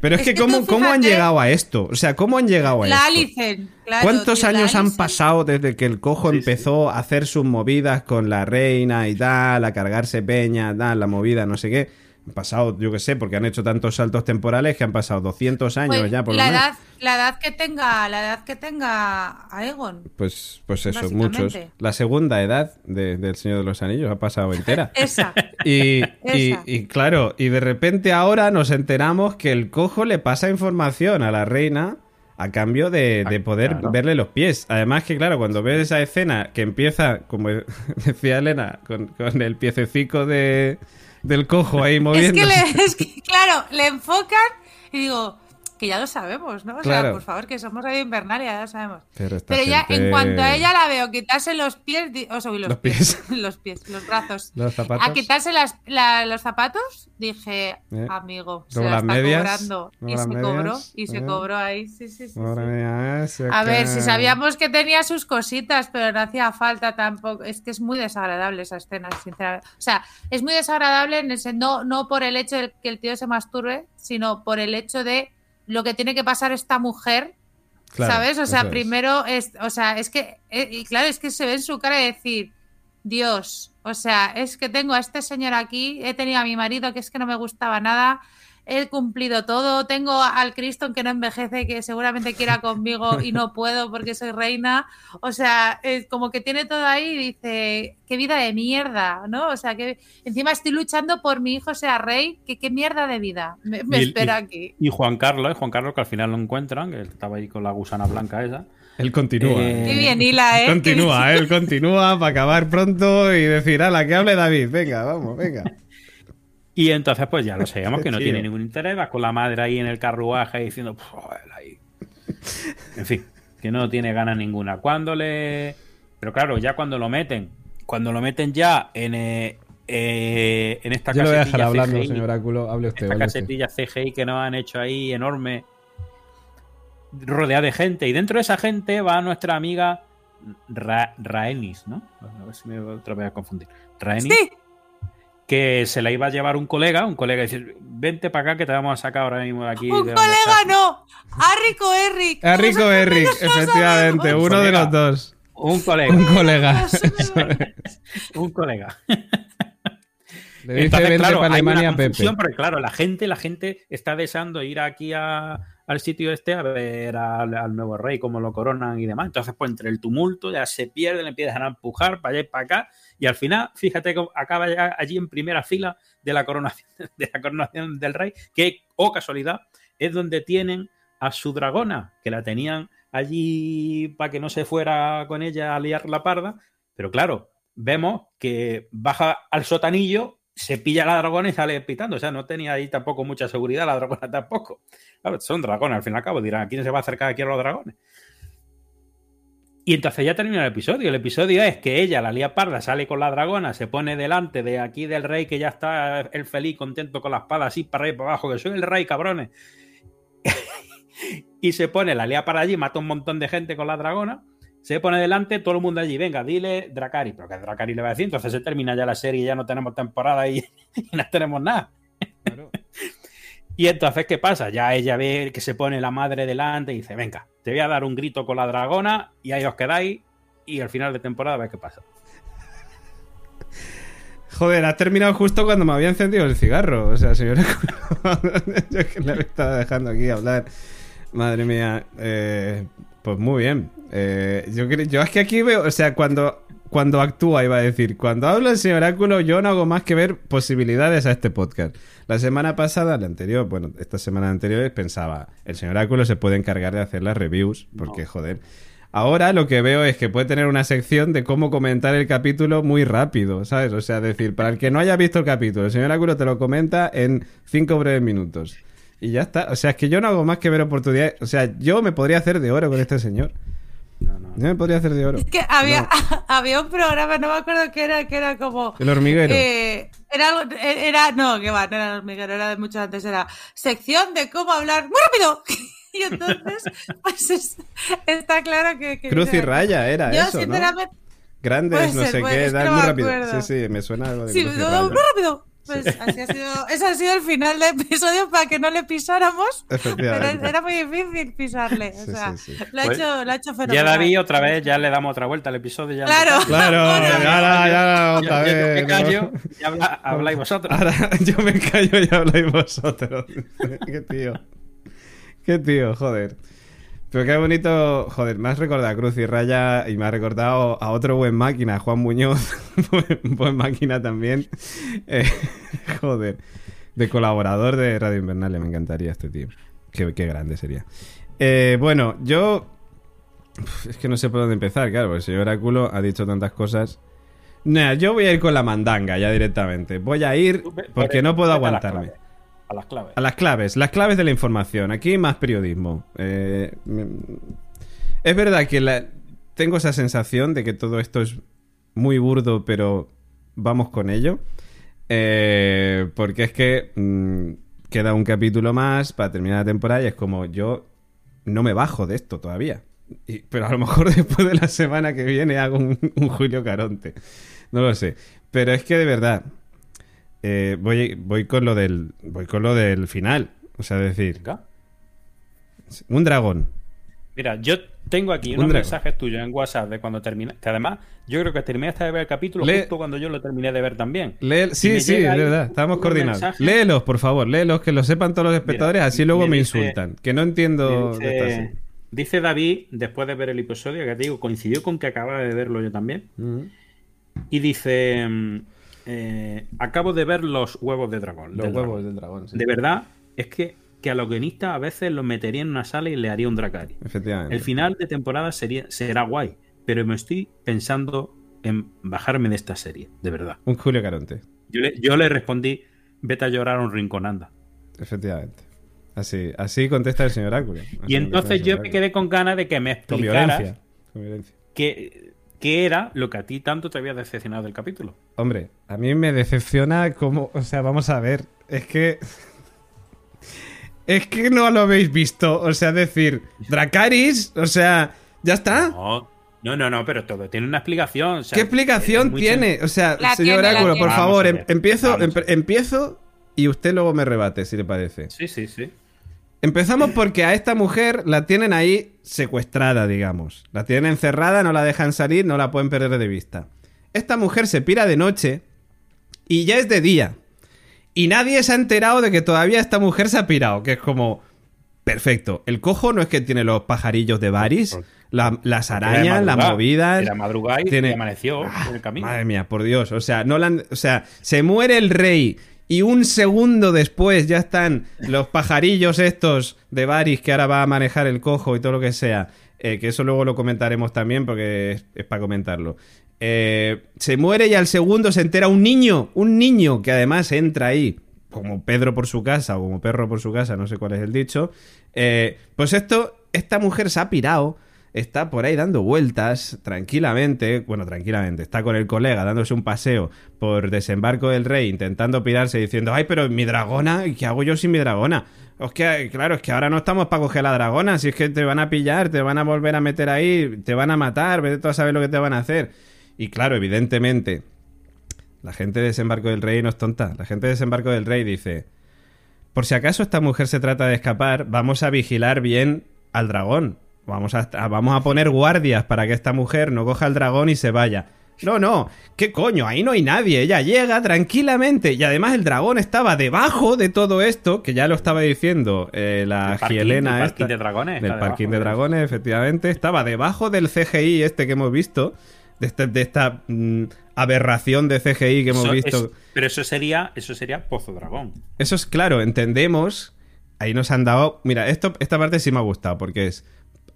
Pero es, Es que, que ¿cómo, ¿cómo han llegado a esto? O sea, ¿cómo han llegado a La esto? Alicen, claro, ¿Cuántos tío, la años han Alicen. pasado desde que el cojo Sí, empezó a hacer sus movidas con la reina y tal, a cargarse peña, tal, la movida, no sé qué? Han pasado, yo qué sé, porque han hecho tantos saltos temporales que han pasado 200 años Pues, ya, por la lo menos. edad, la edad que tenga, la edad que tenga Aegon. Pues, pues eso, muchos. La segunda edad de- del Señor de los Anillos ha pasado entera. (laughs) Esa. Y, y, Esa. y claro, y de repente ahora nos enteramos que el cojo le pasa información a la reina a cambio de, de Ah, poder claro. verle los pies. Además que, claro, cuando ves esa escena que empieza, como (laughs) decía Elena, con, con el piececico de, del cojo ahí es, moviendo. que le- es que, claro, le enfocan y digo, que ya lo sabemos, ¿no? O sea, por favor, que somos Radio Invernalia, ya lo sabemos. Pero, ya gente- en cuanto a ella la veo quitarse los pies, o sea, los, Los pies, pies. (laughs) los pies, los brazos. Los zapatos. A quitarse las, la- los zapatos, dije, Eh. amigo, se la está medias, cobrando. Y se medias, cobró, y se eh. cobró ahí, sí, sí, sí. Madre sí. mía, A ver, si sabíamos que tenía sus cositas, pero no hacía falta tampoco. Es que es muy desagradable esa escena, sinceramente. O sea, es muy desagradable en ese, no, no por el hecho de que el tío se masturbe, sino por el hecho de lo que tiene que pasar esta mujer Claro, ¿Sabes? O sea, primero es, o sea, es que, eh, y claro, es que se ve en su cara de decir, Dios, o sea, es que tengo a este señor aquí, he tenido a mi marido que es que no me gustaba nada, he cumplido todo, tengo al Cristo que no envejece, que seguramente quiera conmigo y no (laughs) puedo porque soy reina, o sea, es como que tiene todo ahí y dice, qué vida de mierda, ¿no? O sea, que encima estoy luchando por mi hijo sea rey, que qué mierda de vida me, me Y- espera y- aquí. Y Juan Carlos, ¿eh? Juan Carlos que al final lo encuentran, que estaba ahí con la gusana blanca esa. Él continúa. Eh, Qué bien hila, ¿eh? Continúa, él continúa para acabar pronto y decir, ala, que hable David, venga, vamos, venga. (laughs) Y entonces, pues ya lo sabemos (laughs) que no tiene ningún interés, va con la madre ahí en el carruaje diciendo. En fin, que no tiene ganas ninguna. Cuando le. Pero claro, ya cuando lo meten, cuando lo meten ya en, eh, eh, en esta Yo lo voy a dejar hablando, CGI, señor Áculo, hable usted. esta hable usted. casetilla CGI que nos han hecho ahí enorme, rodeada de gente. Y dentro de esa gente va nuestra amiga Ra- Raenis, ¿no? A ver si me otra vez a confundir. Raenis Sí, que se la iba a llevar un colega, un colega dice, vente para acá que te vamos a sacar ahora mismo de aquí. un de colega estás". no, a Rico Eric. A Rico Eric, efectivamente, Un uno de los dos. Un colega, Un colega. (laughs) un colega. Le dice Entonces, vente claro, para hay una Alemania Pepe. confusión, porque claro, la gente, la gente está deseando ir aquí a- al sitio este a ver al, al nuevo rey, cómo lo coronan y demás. Entonces, pues entre el tumulto ya se pierden, le empiezan a empujar para allá y para acá, y al final, fíjate acaba ya allí en primera fila de la coronación, (laughs) de la coronación del rey, que, oh casualidad, es donde tienen a su dragona, que la tenían allí para que no se fuera con ella a liar la parda, pero claro, vemos que baja al sotanillo, se pilla la dragona y sale pitando. O sea, no tenía ahí tampoco mucha seguridad la dragona (laughs) tampoco. Claro, son dragones, al fin y al cabo. Dirán, ¿a quién se va a acercar aquí a los dragones? Y entonces ya termina el episodio. El episodio es que ella, la lía parda, sale con la dragona, se pone delante de aquí del rey que ya está el feliz, contento con la espada así para arriba para abajo, que soy el rey, cabrones. (laughs) y se pone la lía para allí, mata un montón de gente con la dragona se pone delante, todo el mundo allí, venga, dile Dracari, pero que Dracari le va a decir, entonces se termina ya la serie ya no tenemos temporada y (laughs) no tenemos nada. Y entonces, ¿qué pasa? Ya ella ve que se pone la madre delante y dice, venga, te voy a dar un grito con la dragona y ahí os quedáis y al final de temporada ves qué pasa. Joder, has terminado justo cuando me había encendido el cigarro. O sea, señora. (laughs) Yo que le estaba dejando aquí hablar. Madre mía. eh, pues muy bien. Eh, yo, yo es que aquí veo. O sea, cuando, cuando actúa, iba a decir. Cuando habla el señor Oráculo, yo no hago más que ver posibilidades a este podcast. La semana pasada, la anterior, bueno, esta semana anterior, pensaba. El señor Oráculo se puede encargar de hacer las reviews. Porque, No. joder. Ahora lo que veo es que puede tener una sección de cómo comentar el capítulo muy rápido, ¿sabes? O sea, decir, para el que no haya visto el capítulo, el señor Áculo te lo comenta en cinco breves minutos. Y ya está. O sea, es que yo no hago más que ver oportunidades. O sea, yo me podría hacer de oro con este señor. No, no. Yo me podría hacer de oro. Es que había, (laughs) había un programa, no me acuerdo qué era, que era como. El hormiguero. eh, era, algo- era, no, que va, no era el hormiguero, era de mucho antes, era sección de cómo hablar muy rápido. (laughs) Y entonces, pues es- está claro que. que Cruz y raya era Yo, eso, ¿no? sinceramente, Grandes, puede no sé qué, dar no muy rápido. Sí, sí, me suena algo de sí, Cruz y Raya. muy rápido. Pues así ha sido, ese ha sido el final del episodio para que no le pisáramos. Pero Efectivamente. era muy difícil pisarle. O sea, sí, sí. Lo, ha Pues, hecho, lo ha hecho Ya fenomenal. David, otra vez, ya le damos otra vuelta al episodio. Ya Claro. Claro, (laughs) Ahora, ya, ya, ya, Yo- otra yo- yo vez. me ¿no? callo y habla- habláis vosotros. Ahora (laughs) yo me callo y habláis vosotros. (laughs) qué tío. Qué tío, joder. Pero qué bonito, joder, me has recordado a Cruz y Raya y me ha recordado a otro buen máquina, Juan Muñoz, (laughs) buen, buen máquina también. Eh, (laughs) joder, de colaborador de Radio Invernal, me encantaría este tío. Qué, qué grande sería. Eh, bueno, yo... Es que no sé por dónde empezar, claro, porque el señor Oráculo ha dicho tantas cosas. Nah, yo voy a ir con la mandanga ya directamente. Voy a ir porque no puedo aguantarme. A las claves. A las claves, las claves de la información. Aquí más periodismo. Eh, es verdad que tengo esa sensación de que todo esto es muy burdo, pero vamos con ello. Eh, porque es que mm, queda un capítulo más para terminar la temporada y es como yo no me bajo de esto todavía. Pero a lo mejor (laughs) después de la semana que viene hago un Julio Caronte. No lo sé. Pero es que de verdad, eh, voy, voy con lo del. Voy con lo del final. O sea, decir, Venga. un dragón. Mira, yo tengo aquí Un unos dragón. mensajes tuyos en WhatsApp de cuando termina. Que además, yo creo que terminaste de ver el capítulo justo cuando yo lo terminé de ver también. Sí, sí, es verdad, estamos coordinados. mensaje. Léelos, por favor, léelos, que lo sepan todos los espectadores, Mira, así luego me me, dice- insultan. Que no entiendo Me de esta dice, David, después de ver el episodio, que te digo, coincidió con que acababa de verlo yo también. Y dice: eh, Acabo de ver los huevos de dragón. Los del huevos dragón. del dragón, sí. De verdad, es que, que a los guionistas a veces los metería en una sala y le haría un Dracari. Efectivamente. El final de temporada sería, será guay, pero me estoy pensando en bajarme de esta serie, de verdad. Un Julio Caronte, Yo le, yo le respondí, vete a llorar a un rincón, anda. efectivamente. Así, así contesta el señor Oráculo. Así Y entonces yo me quedé con ganas de que me Con explicaras violencia. Con violencia. qué, qué era lo que a ti tanto te había decepcionado del capítulo. Hombre, a mí me decepciona cómo. O sea, vamos a ver. Es que. Es que no lo habéis visto. O sea, decir, Dracaris, o sea, ya está. No, no, no, no, pero todo tiene una explicación. o sea, ¿Qué explicación tiene? O sea, La señor tiene, Oráculo, por favor, em- empiezo, empe- empiezo y usted luego me rebate, si le parece. Sí, sí, sí. Empezamos porque a esta mujer la tienen ahí secuestrada, digamos. La tienen encerrada, no la dejan salir, no la pueden perder de vista. Esta mujer se pira de noche y ya es de día. Y nadie se ha enterado de que todavía esta mujer se ha pirado, que es como... Perfecto. El cojo no es que tiene los pajarillos de Por- la- las arañas, las movidas... Era madrugada y tiene- amaneció Ah, en el camino. Madre mía, por Dios. O sea, no la han- o sea, se muere el rey y un segundo después ya están los pajarillos estos de Varys que ahora va a manejar el cojo y todo lo que sea. eh, que eso luego lo comentaremos también porque es, es para comentarlo. Eh, se muere y al segundo se entera un niño, un niño que además entra ahí como Pedro por su casa o como perro por su casa, no sé cuál es el dicho. Eh, pues esto, esta mujer se ha pirado, está por ahí dando vueltas tranquilamente, bueno, tranquilamente, está con el colega dándose un paseo por desembarco del rey, intentando pirarse, diciendo, ay, pero mi dragona, ¿qué hago yo sin mi dragona? Es que, claro, es que ahora no estamos para coger la dragona, si es que te van a pillar, te van a volver a meter ahí, te van a matar, vete tú a saber lo que te van a hacer. Y claro, evidentemente, la gente de desembarco del rey no es tonta. La gente de desembarco del rey dice, por si acaso esta mujer se trata de escapar, vamos a vigilar bien al dragón. Vamos a, vamos a poner guardias para que esta mujer no coja el dragón y se vaya. No, no, ¿qué coño? Ahí no hay nadie. Ella llega tranquilamente. Y además el dragón estaba debajo de todo esto, que ya lo estaba diciendo eh, la parking- Gielena el esta. parking de dragones Del parking de dragones, efectivamente. Estaba debajo del CGI este que hemos visto. De, este- de esta mm, aberración de CGI que hemos Eso visto. es- pero eso sería, eso sería Pozo Dragón. Eso es claro, entendemos. Ahí nos han dado. Mira, esto, esta parte sí me ha gustado, porque es.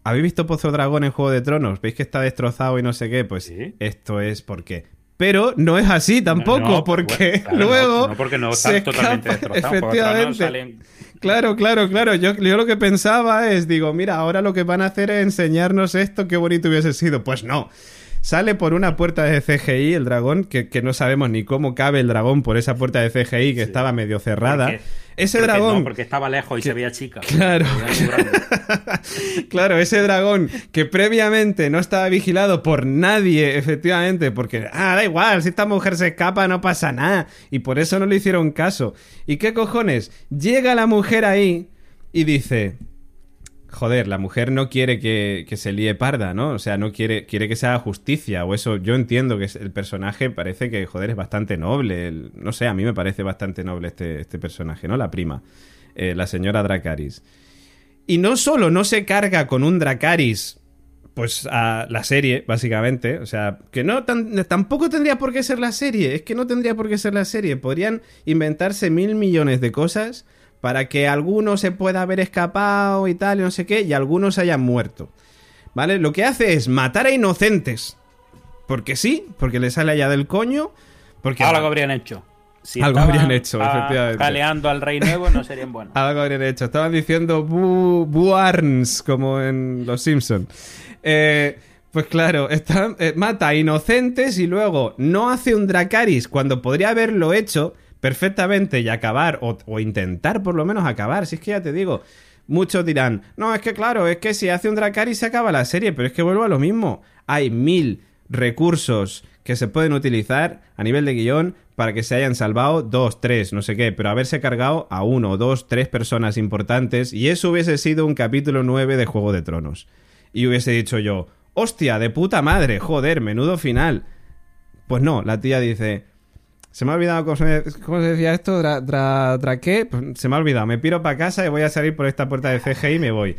¿Habéis visto Pozo Dragón en Juego de Tronos? ¿Veis que está destrozado y no sé qué? Pues Sí. esto es porque. Pero no es así tampoco, No, no, porque bueno, claro, luego. No, no porque no está totalmente destrozado. Efectivamente. salen- Claro, claro, claro. Yo, yo lo que pensaba es, digo, mira, ahora lo que van a hacer es enseñarnos esto, qué bonito hubiese sido. Pues no. Sale por una puerta de CGI el dragón, que, que no sabemos ni cómo cabe el dragón por esa puerta de CGI que estaba medio cerrada. porque- Ese dragón. no, porque estaba lejos y se veía chica. Claro. Veía. (laughs) Claro, ese dragón que previamente no estaba vigilado por nadie, efectivamente, porque, ah, da igual, si esta mujer se escapa no pasa nada, y por eso no le hicieron caso. ¿Y qué cojones? Llega la mujer ahí y dice, joder, la mujer no quiere que, que se líe parda, ¿no? O sea, no quiere, quiere que se haga justicia, o eso, yo entiendo que el personaje parece que, joder, es bastante noble, no sé, a mí me parece bastante noble este, este personaje, ¿no? La prima, eh, la señora Dracaris. Y no solo no se carga con un Dracaris, pues a la serie, básicamente. O sea, que no tampoco tendría por qué ser la serie. Es que no tendría por qué ser la serie. Podrían inventarse mil millones de cosas para que alguno se pueda haber escapado y tal, y no sé qué, y algunos hayan muerto. ¿Vale? Lo que hace es matar a inocentes. Porque sí, porque le sale allá del coño. Porque Algo habrían hecho. Si Algo habrían hecho, ah, efectivamente. Jaleando al rey nuevo no serían buenos. (laughs) Algo habrían hecho. Estaban diciendo Bu, Buarns, como en Los Simpson. Eh, pues claro, está- eh, mata a inocentes y luego no hace un Dracaris cuando podría haberlo hecho perfectamente y acabar, o, intentar por lo menos acabar. Si es que ya te digo, muchos dirán, no, es que claro, es que si hace un Dracaris se acaba la serie, pero es que vuelvo a lo mismo. Hay mil recursos que se pueden utilizar a nivel de guion para que se hayan salvado dos, tres, no sé qué, pero haberse cargado a uno, dos, tres personas importantes y eso hubiese sido un capítulo 9 de Juego de Tronos. Y hubiese dicho yo, hostia, de puta madre, joder, menudo final. Pues no, la tía dice, se me ha olvidado cómo se, cómo se decía esto, ¿Dra, dra- dra qué? Pues se me ha olvidado, me piro para casa y voy a salir por esta puerta de CGI y me voy.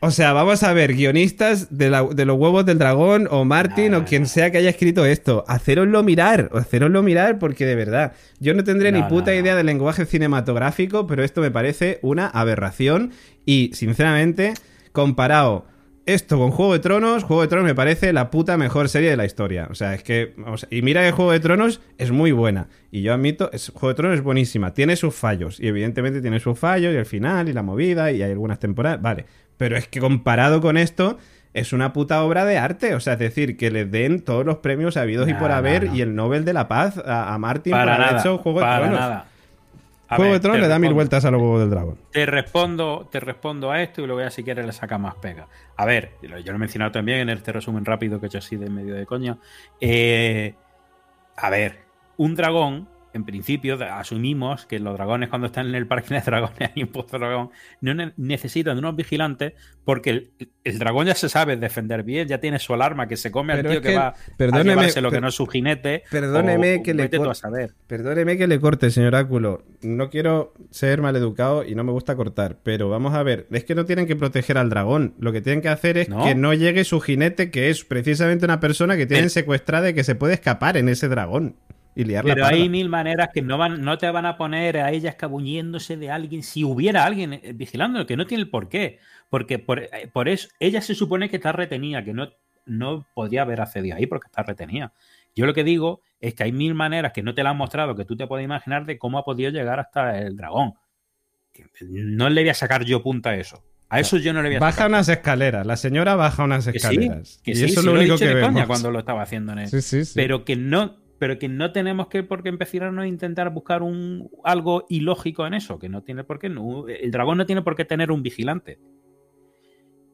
O sea, vamos a ver, guionistas de, la- de los huevos del dragón o Martin No, o quien no. sea que haya escrito esto, hacéroslo mirar, hacéroslo mirar porque de verdad, yo no tendré ni puta idea del lenguaje cinematográfico, pero esto me parece una aberración y sinceramente, comparado esto con Juego de Tronos, Juego de Tronos me parece la puta mejor serie de la historia. O sea, es que, vamos, y mira que Juego de Tronos es muy buena. Y yo admito, es, Juego de Tronos es buenísima. Tiene sus fallos. Y evidentemente tiene sus fallos y el final y la movida y hay algunas temporadas. Vale. Pero es que comparado con esto, es una puta obra de arte. O sea, es decir, que le den todos los premios habidos y por haber no. y el Nobel de la Paz a, a Martin Para por haber hecho Juego de para Tronos. nada. A Juego ver, de Tronos le da mil vueltas a los huevos del dragón. Te respondo, te respondo a esto y luego ya si quieres le saca más pega. A ver, yo lo he mencionado también en este resumen rápido que he hecho así de medio de coña. Eh, a ver, un dragón, en principio, asumimos que los dragones cuando están en el parque de dragones (laughs) hay un pozo dragón, no ne- necesitan de unos vigilantes porque el, el dragón ya se sabe defender bien, ya tiene su alarma que se come Pero al tío que, que- va a llevarse lo que no es su jinete. perdóneme o- que le a saber. Perdóneme que le corte, señor Áculo. No quiero ser maleducado y no me gusta cortar, pero vamos a ver, es que no tienen que proteger al dragón. Lo que tienen que hacer es ¿No? que no llegue su jinete, que es precisamente una persona que tienen secuestrada y que se puede escapar en ese dragón y liar la Pero hay mil maneras que no van, no te van a poner a ella escabulléndose de alguien si hubiera alguien eh, vigilando, que no tiene el por qué. Porque por, eh, por eso ella se supone que está retenida, que no, no podría haber accedido ahí porque está retenida. Yo lo que digo es que hay mil maneras que no te la han mostrado, que tú te puedes imaginar de cómo ha podido llegar hasta el dragón. No le voy a sacar yo punta a eso. A eso yo no le voy a Baja sacar. unas escaleras, la señora baja unas Que sí, escaleras. que y sí, eso sí es lo lo he único dicho que de coña vemos. cuando lo estaba haciendo en Sí, sí, sí. pero que no pero que no tenemos que por qué empezar a intentar buscar un algo ilógico en eso que no tiene por qué no, el dragón no tiene por qué tener un vigilante.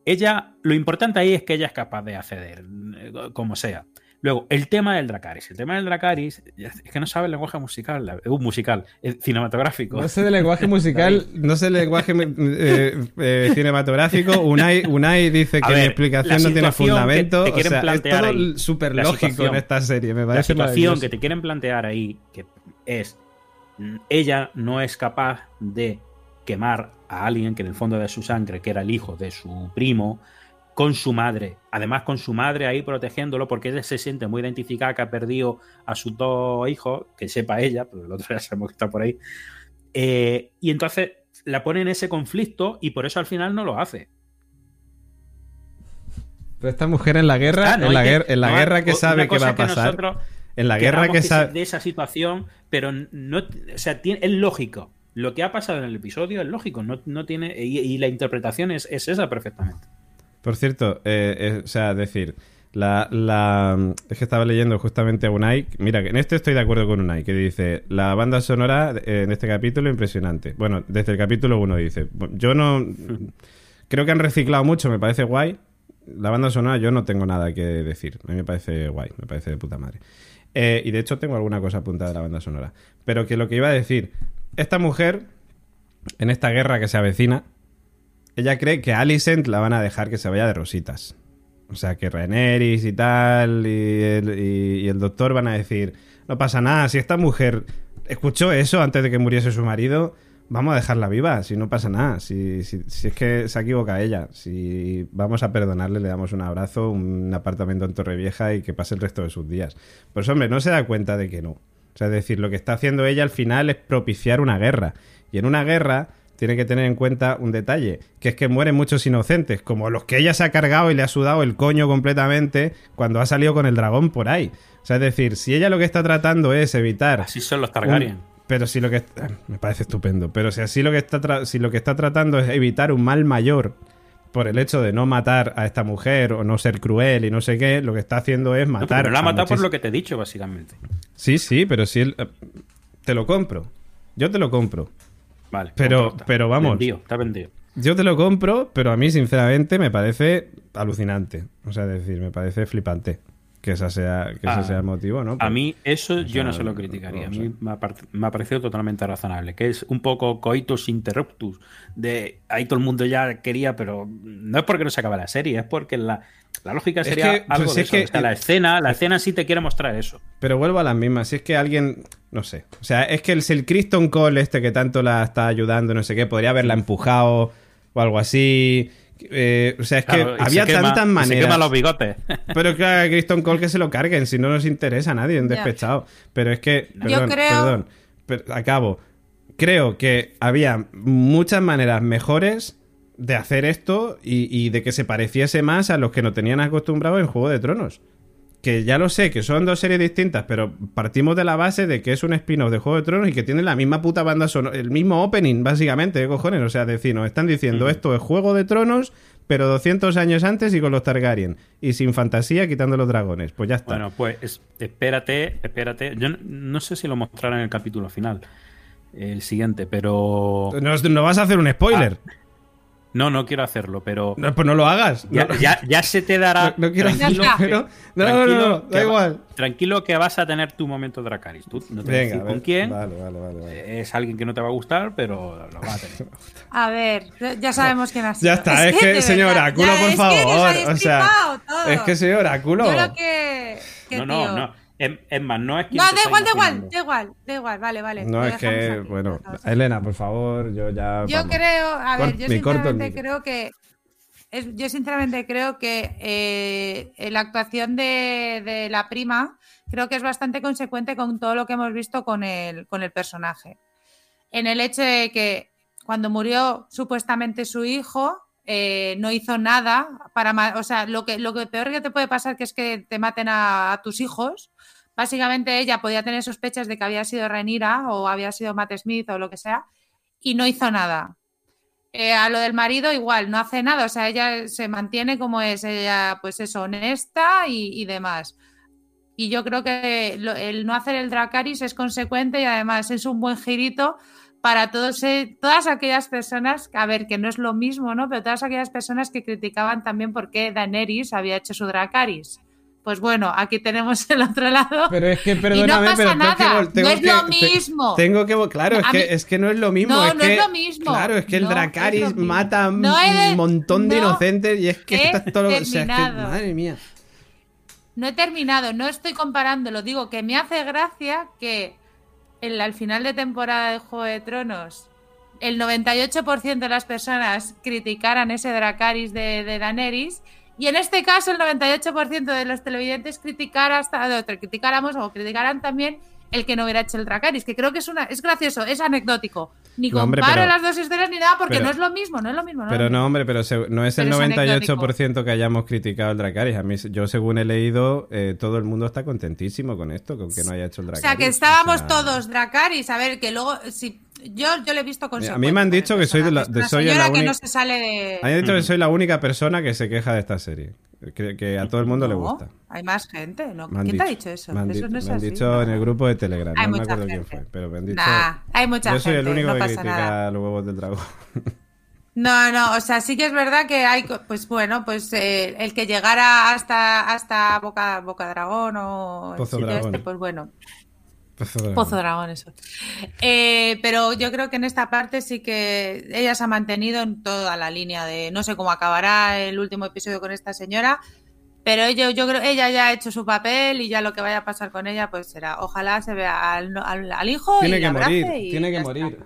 Ella lo importante ahí es que ella es capaz de acceder eh, como sea luego el tema del Dracaris el tema del Dracaris es que no sabe el lenguaje musical eh, musical eh, cinematográfico No sé de lenguaje (laughs) musical, no sé de lenguaje eh, eh, cinematográfico. Unai, Unai dice que ver, mi explicación la no tiene situación fundamento. te o sea, es plantear todo súper la lógico en situación- esta serie. Me la parece situación maravilloso. que te quieren plantear ahí que es ella no es capaz de quemar a alguien que en el fondo de su sangre, que era el hijo de su primo, con su madre. Además, con su madre ahí protegiéndolo, porque ella se siente muy identificada que ha perdido a sus dos hijos, que sepa ella, pero el otro ya sabemos que está por ahí. Eh, y entonces la pone en ese conflicto y por eso al final no lo hace. Pero esta mujer en la guerra, Ah, no en, la que- guerra en la no, guerra que sabe que va a pasar. en la guerra que sabe. de esa situación, pero no, o sea, tiene, es lógico. Lo que ha pasado en el episodio es lógico, no, no tiene y, y la interpretación es, es esa perfectamente. Por cierto, eh, eh, o sea, decir, la, la- es que estaba leyendo justamente a Unai. Mira, en este estoy de acuerdo con Unai, que dice, la banda sonora eh, en este capítulo impresionante. Bueno, desde el capítulo 1 dice, yo no... (laughs) Creo que han reciclado mucho, me parece guay. La banda sonora yo no tengo nada que decir. A mí me parece guay, me parece de puta madre. Eh, y de hecho tengo alguna cosa apuntada de la banda sonora. Pero que lo que iba a decir, esta mujer, en esta guerra que se avecina, ella cree que Alicent la van a dejar que se vaya de rositas. O sea, que Rhaenerys y tal, y el, y- y el doctor van a decir, no pasa nada, si esta mujer escuchó eso antes de que muriese su marido, vamos a dejarla viva, si no pasa nada, si, si, si es que se equivoca ella, si vamos a perdonarle, le damos un abrazo, un apartamento en Torrevieja y que pase el resto de sus días. Pues hombre, no se da cuenta de que no. O sea, es decir, lo que está haciendo ella al final es propiciar una guerra. Y en una guerra tiene que tener en cuenta un detalle, que es que mueren muchos inocentes, como los que ella se ha cargado y le ha sudado el coño completamente cuando ha salido con el dragón por ahí. O sea, es decir, si ella lo que está tratando es evitar... Así son los Targaryen. un- pero si lo que... ah, Me parece estupendo. Pero si así lo que está, si lo que está tratando es evitar un mal mayor por el hecho de no matar a esta mujer o no ser cruel y no sé qué, lo que está haciendo es No, matar... pero la ha matado por lo que te he dicho, básicamente. Sí, sí, pero si él... eh, Te lo compro. Yo te lo compro. Vale. Pero- está. pero vamos. Vendido, está vendido. Yo te lo compro, pero a mí, sinceramente, me parece alucinante. O sea, es decir, me parece flipante. Que, esa sea, que ese Ah, sea el motivo, ¿no? A Pues- mí eso o yo no se lo criticaría. A mí me ha, me ha parecido totalmente razonable. Que es un poco coitus interruptus. De ahí todo el mundo ya quería, pero no es porque no se acaba la serie, es porque la, la lógica Es sería que, algo pues, de es eso. que- O sea, la escena, la escena sí te quiere mostrar eso. Pero vuelvo a las mismas. Si es que alguien. No sé. O sea, es que el, el Kristen Cole, este que tanto la está ayudando, no sé qué, podría haberla empujado o algo así. Eh, o sea, es Claro, que había se quema- tantas y Se maneras. queman los bigotes. (laughs) Pero claro, a Kristen Cole que se lo carguen, si no nos interesa a nadie, un despechado. Pero es que. Yo Perdón, creo- perdón. pero- acabo. Creo que había muchas maneras mejores de hacer esto y, y de que se pareciese más a los que nos tenían acostumbrados en Juego de Tronos. Que ya lo sé, que son dos series distintas, pero partimos de la base de que es un spin-off de Juego de Tronos y que tiene la misma puta banda sonora, el mismo opening, básicamente, ¿qué cojones? O sea, decir, nos están diciendo esto es Juego de Tronos, pero 200 años antes y con los Targaryen. Y sin fantasía, quitando los dragones. Pues ya está. Bueno, pues es- espérate, espérate. Yo no, no sé si lo mostrarán en el capítulo final, el siguiente, pero... no, no vas a hacer un spoiler. No, no quiero hacerlo, pero... No, pues no lo hagas. Ya, No- ya- ya se te dará... no, no quiero hacerlo, que- pero... No, no, no, que da va- igual. Tranquilo que vas a tener tu momento Dracaris. Tú no te a Venga, con quién. Vale, vale, vale. vale. Es alguien que no te va a gustar, pero lo va a tener. (laughs) A ver, ya sabemos quién ha sido. Ya está, es, que, señor Oráculo, ya, por es que nos favor. o sea, todo. es que señor Oráculo. Yo lo que. que No, no, tío. no. Es, más, no es quien No, da igual, da igual, da igual, da igual, vale, vale. No, es que, aquí, bueno. Elena, por favor, yo ya. Yo vamos. creo, a ver, yo sinceramente creo que. es- yo sinceramente creo que eh, la actuación de, de la prima creo que es bastante consecuente con todo lo que hemos visto con el, con el personaje. En el hecho de que cuando murió supuestamente su hijo, eh, no hizo nada para o sea, lo que, lo que peor que te puede pasar que es que te maten a, a tus hijos. Básicamente ella podía tener sospechas de que había sido Renira o había sido Matt Smith o lo que sea, y no hizo nada. Eh, a lo del marido igual, no hace nada, o sea, ella se mantiene como es, ella pues es honesta y, demás. Y yo creo que el no hacer el Dracaris es consecuente y además es un buen girito para todos, eh, todas aquellas personas, a ver, que no es lo mismo, ¿no? Pero todas aquellas personas que criticaban también por qué Daenerys había hecho su Dracaris. Pues bueno, aquí tenemos el otro lado. Pero es que, y no perdóname, pasa pero tengo que nada, tengo no es que- lo mismo. Tengo que. Claro, es que, mí- es que no es lo mismo. No, es no que, es lo mismo. Claro, es que el No lo Dracaris mata un he- montón de no inocentes y es que está todo. O sea, es que, madre mía. No he terminado, no estoy comparándolo. Digo que me hace gracia que en- al final de temporada de Juego de Tronos el 98% de las personas criticaran ese Dracaris de, de Daenerys y en este caso el 98% de los televidentes criticara hasta, de- criticáramos o criticaran también el que no hubiera hecho el Dracaris, que creo que es una es gracioso, es anecdótico. Ni No, hombre, comparo pero- las dos historias ni nada porque pero- no es lo mismo, no es lo mismo. no es Pero lo no, hombre, pero se- no es el Pero es 98% que hayamos criticado el Dracaris. A mí, yo según he leído, eh, todo el mundo está contentísimo con esto, con que no haya hecho el O Dracaris. sea, que estábamos O sea, todos Dracaris, a ver, que luego si yo, yo lo he visto con A mí me han dicho que soy de la- de- soy la que única- no se sale de Han dicho que soy la única persona que se queja de esta serie. Que, que a todo el mundo le No, gusta. Hay más gente, ¿no? ¿Quién te ha dicho. dicho eso? Me han, eso no es me han así, dicho no. en el grupo de Telegram. Hay no me acuerdo quién gente. fue, pero me han dicho. Nah, hay mucha yo soy el gente, único no que critica nada. los huevos del dragón. (laughs) No, no, o sea, sí que es verdad que hay, pues bueno, pues eh, el que llegara hasta hasta Boca, Boca Dragón o el sitio este, pues bueno, Pozo dragón. Pozo Dragón, eso. Eh, pero yo creo que en esta parte sí que ella se ha mantenido en toda la línea de no sé cómo acabará el último episodio con esta señora, pero yo, yo creo ella ya ha hecho su papel y ya lo que vaya a pasar con ella pues será, ojalá se vea al, al- al hijo Tiene y que morir, y tiene que morir. está.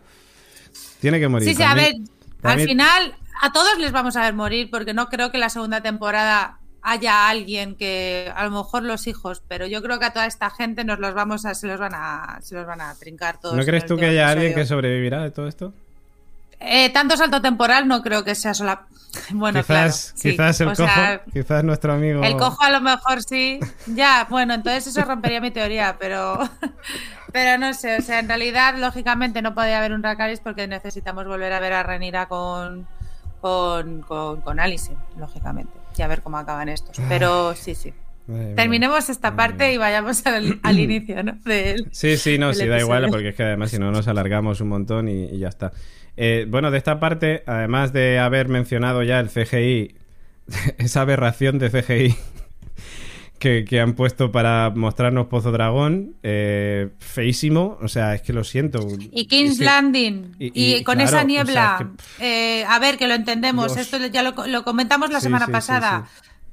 Tiene que morir. Sí, sí, a mí- ver, al mí- final a todos les vamos a ver morir porque no creo que la segunda temporada haya alguien que a lo mejor los hijos, pero yo creo que a toda esta gente nos los vamos a se los van a se los van a trincar todos. ¿No crees tú que haya alguien que sobrevivirá de todo esto? Eh, tanto salto temporal no creo que sea sola. (laughs) Bueno, quizás claro, sí. quizás el O cojo, sea, quizás nuestro amigo. el cojo a lo mejor sí. Ya, bueno, entonces eso rompería mi teoría, pero (laughs) pero no sé, o sea, en realidad lógicamente no podía haber un Dracarys porque necesitamos volver a ver a Renira con con con, con Alicent, lógicamente, y a ver cómo acaban estos. Pero sí, sí. Terminemos esta parte y vayamos al, al (clears throat) inicio, ¿no? Del- Sí, sí, no, sí, da igual, porque es que además si no nos alargamos un montón y, y ya está. Eh, bueno, de esta parte, además de haber mencionado ya el CGI, (laughs) esa aberración de CGI que, que han puesto para mostrarnos Pozo Dragón. eh, feísimo, o sea, es que lo siento. Y King's Es que- Landing. y- Y, y con claro, esa o sea, niebla. eh, a ver, que lo entendemos. Dios. Esto ya lo, lo comentamos la Sí, semana sí, sí, pasada.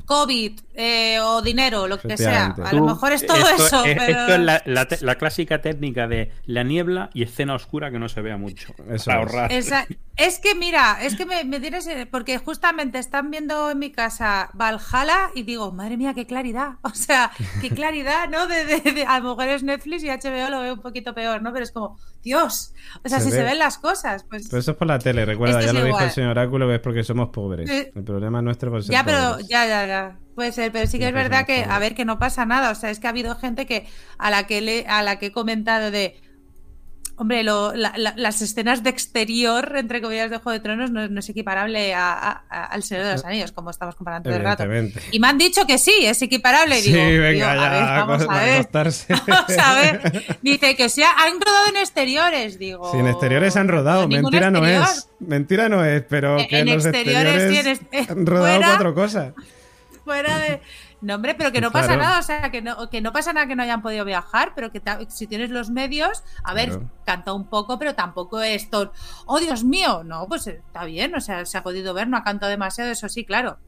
COVID eh, o dinero, lo que sea. A lo mejor es todo esto, eso. es- pero... esto es la, la te- la clásica técnica de la niebla y escena oscura que no se vea mucho. Eso para es. ahorrar. Esa- es que mira, es que me, me tienes. Porque justamente están viendo en mi casa Valhalla y digo, madre mía, qué claridad. (laughs) O sea, qué claridad, ¿no? De, de- de- a lo mejor es Netflix y HBO lo veo un poquito peor, ¿no? Pero es como, Dios. O sea, Se si ve. se ven las cosas, pues. Pero eso es por la tele, recuerda, Esto ya es lo dijo igual. el señor Oráculo, que es porque somos pobres. Eh, El problema nuestro por ser Ya, pero pobres. ya, ya, ya. Puede ser, pero sí que Sí, es verdad que, a ver, que no pasa nada. O sea, es que ha habido gente que a la que le, a la que he comentado de. Hombre, lo- la- la- las escenas de exterior, entre comillas, de Juego de Tronos no, no es equiparable a- a- a- al Señor de los Anillos, como estamos comparando todo el rato. Y me han dicho que sí, es equiparable. Y Sí, digo, venga, tío, a ya, ver, (laughs) vamos a ver. Vamos a ver. Dice que han rodado en exteriores, digo. Si en exteriores han rodado, mentira no es. Mentira no es, pero En- que en exteriores exteriores tienes- han rodado fuera. cuatro cosas. Fuera de. No, hombre, pero que no pasa nada, o sea, que no, que no pasa nada que no hayan podido viajar, pero que si tienes los medios, a ver, Claro. canta un poco, pero tampoco es todo. ¡Oh, Dios mío! No, pues está bien, o sea, se ha podido ver, no ha cantado demasiado, eso sí, claro.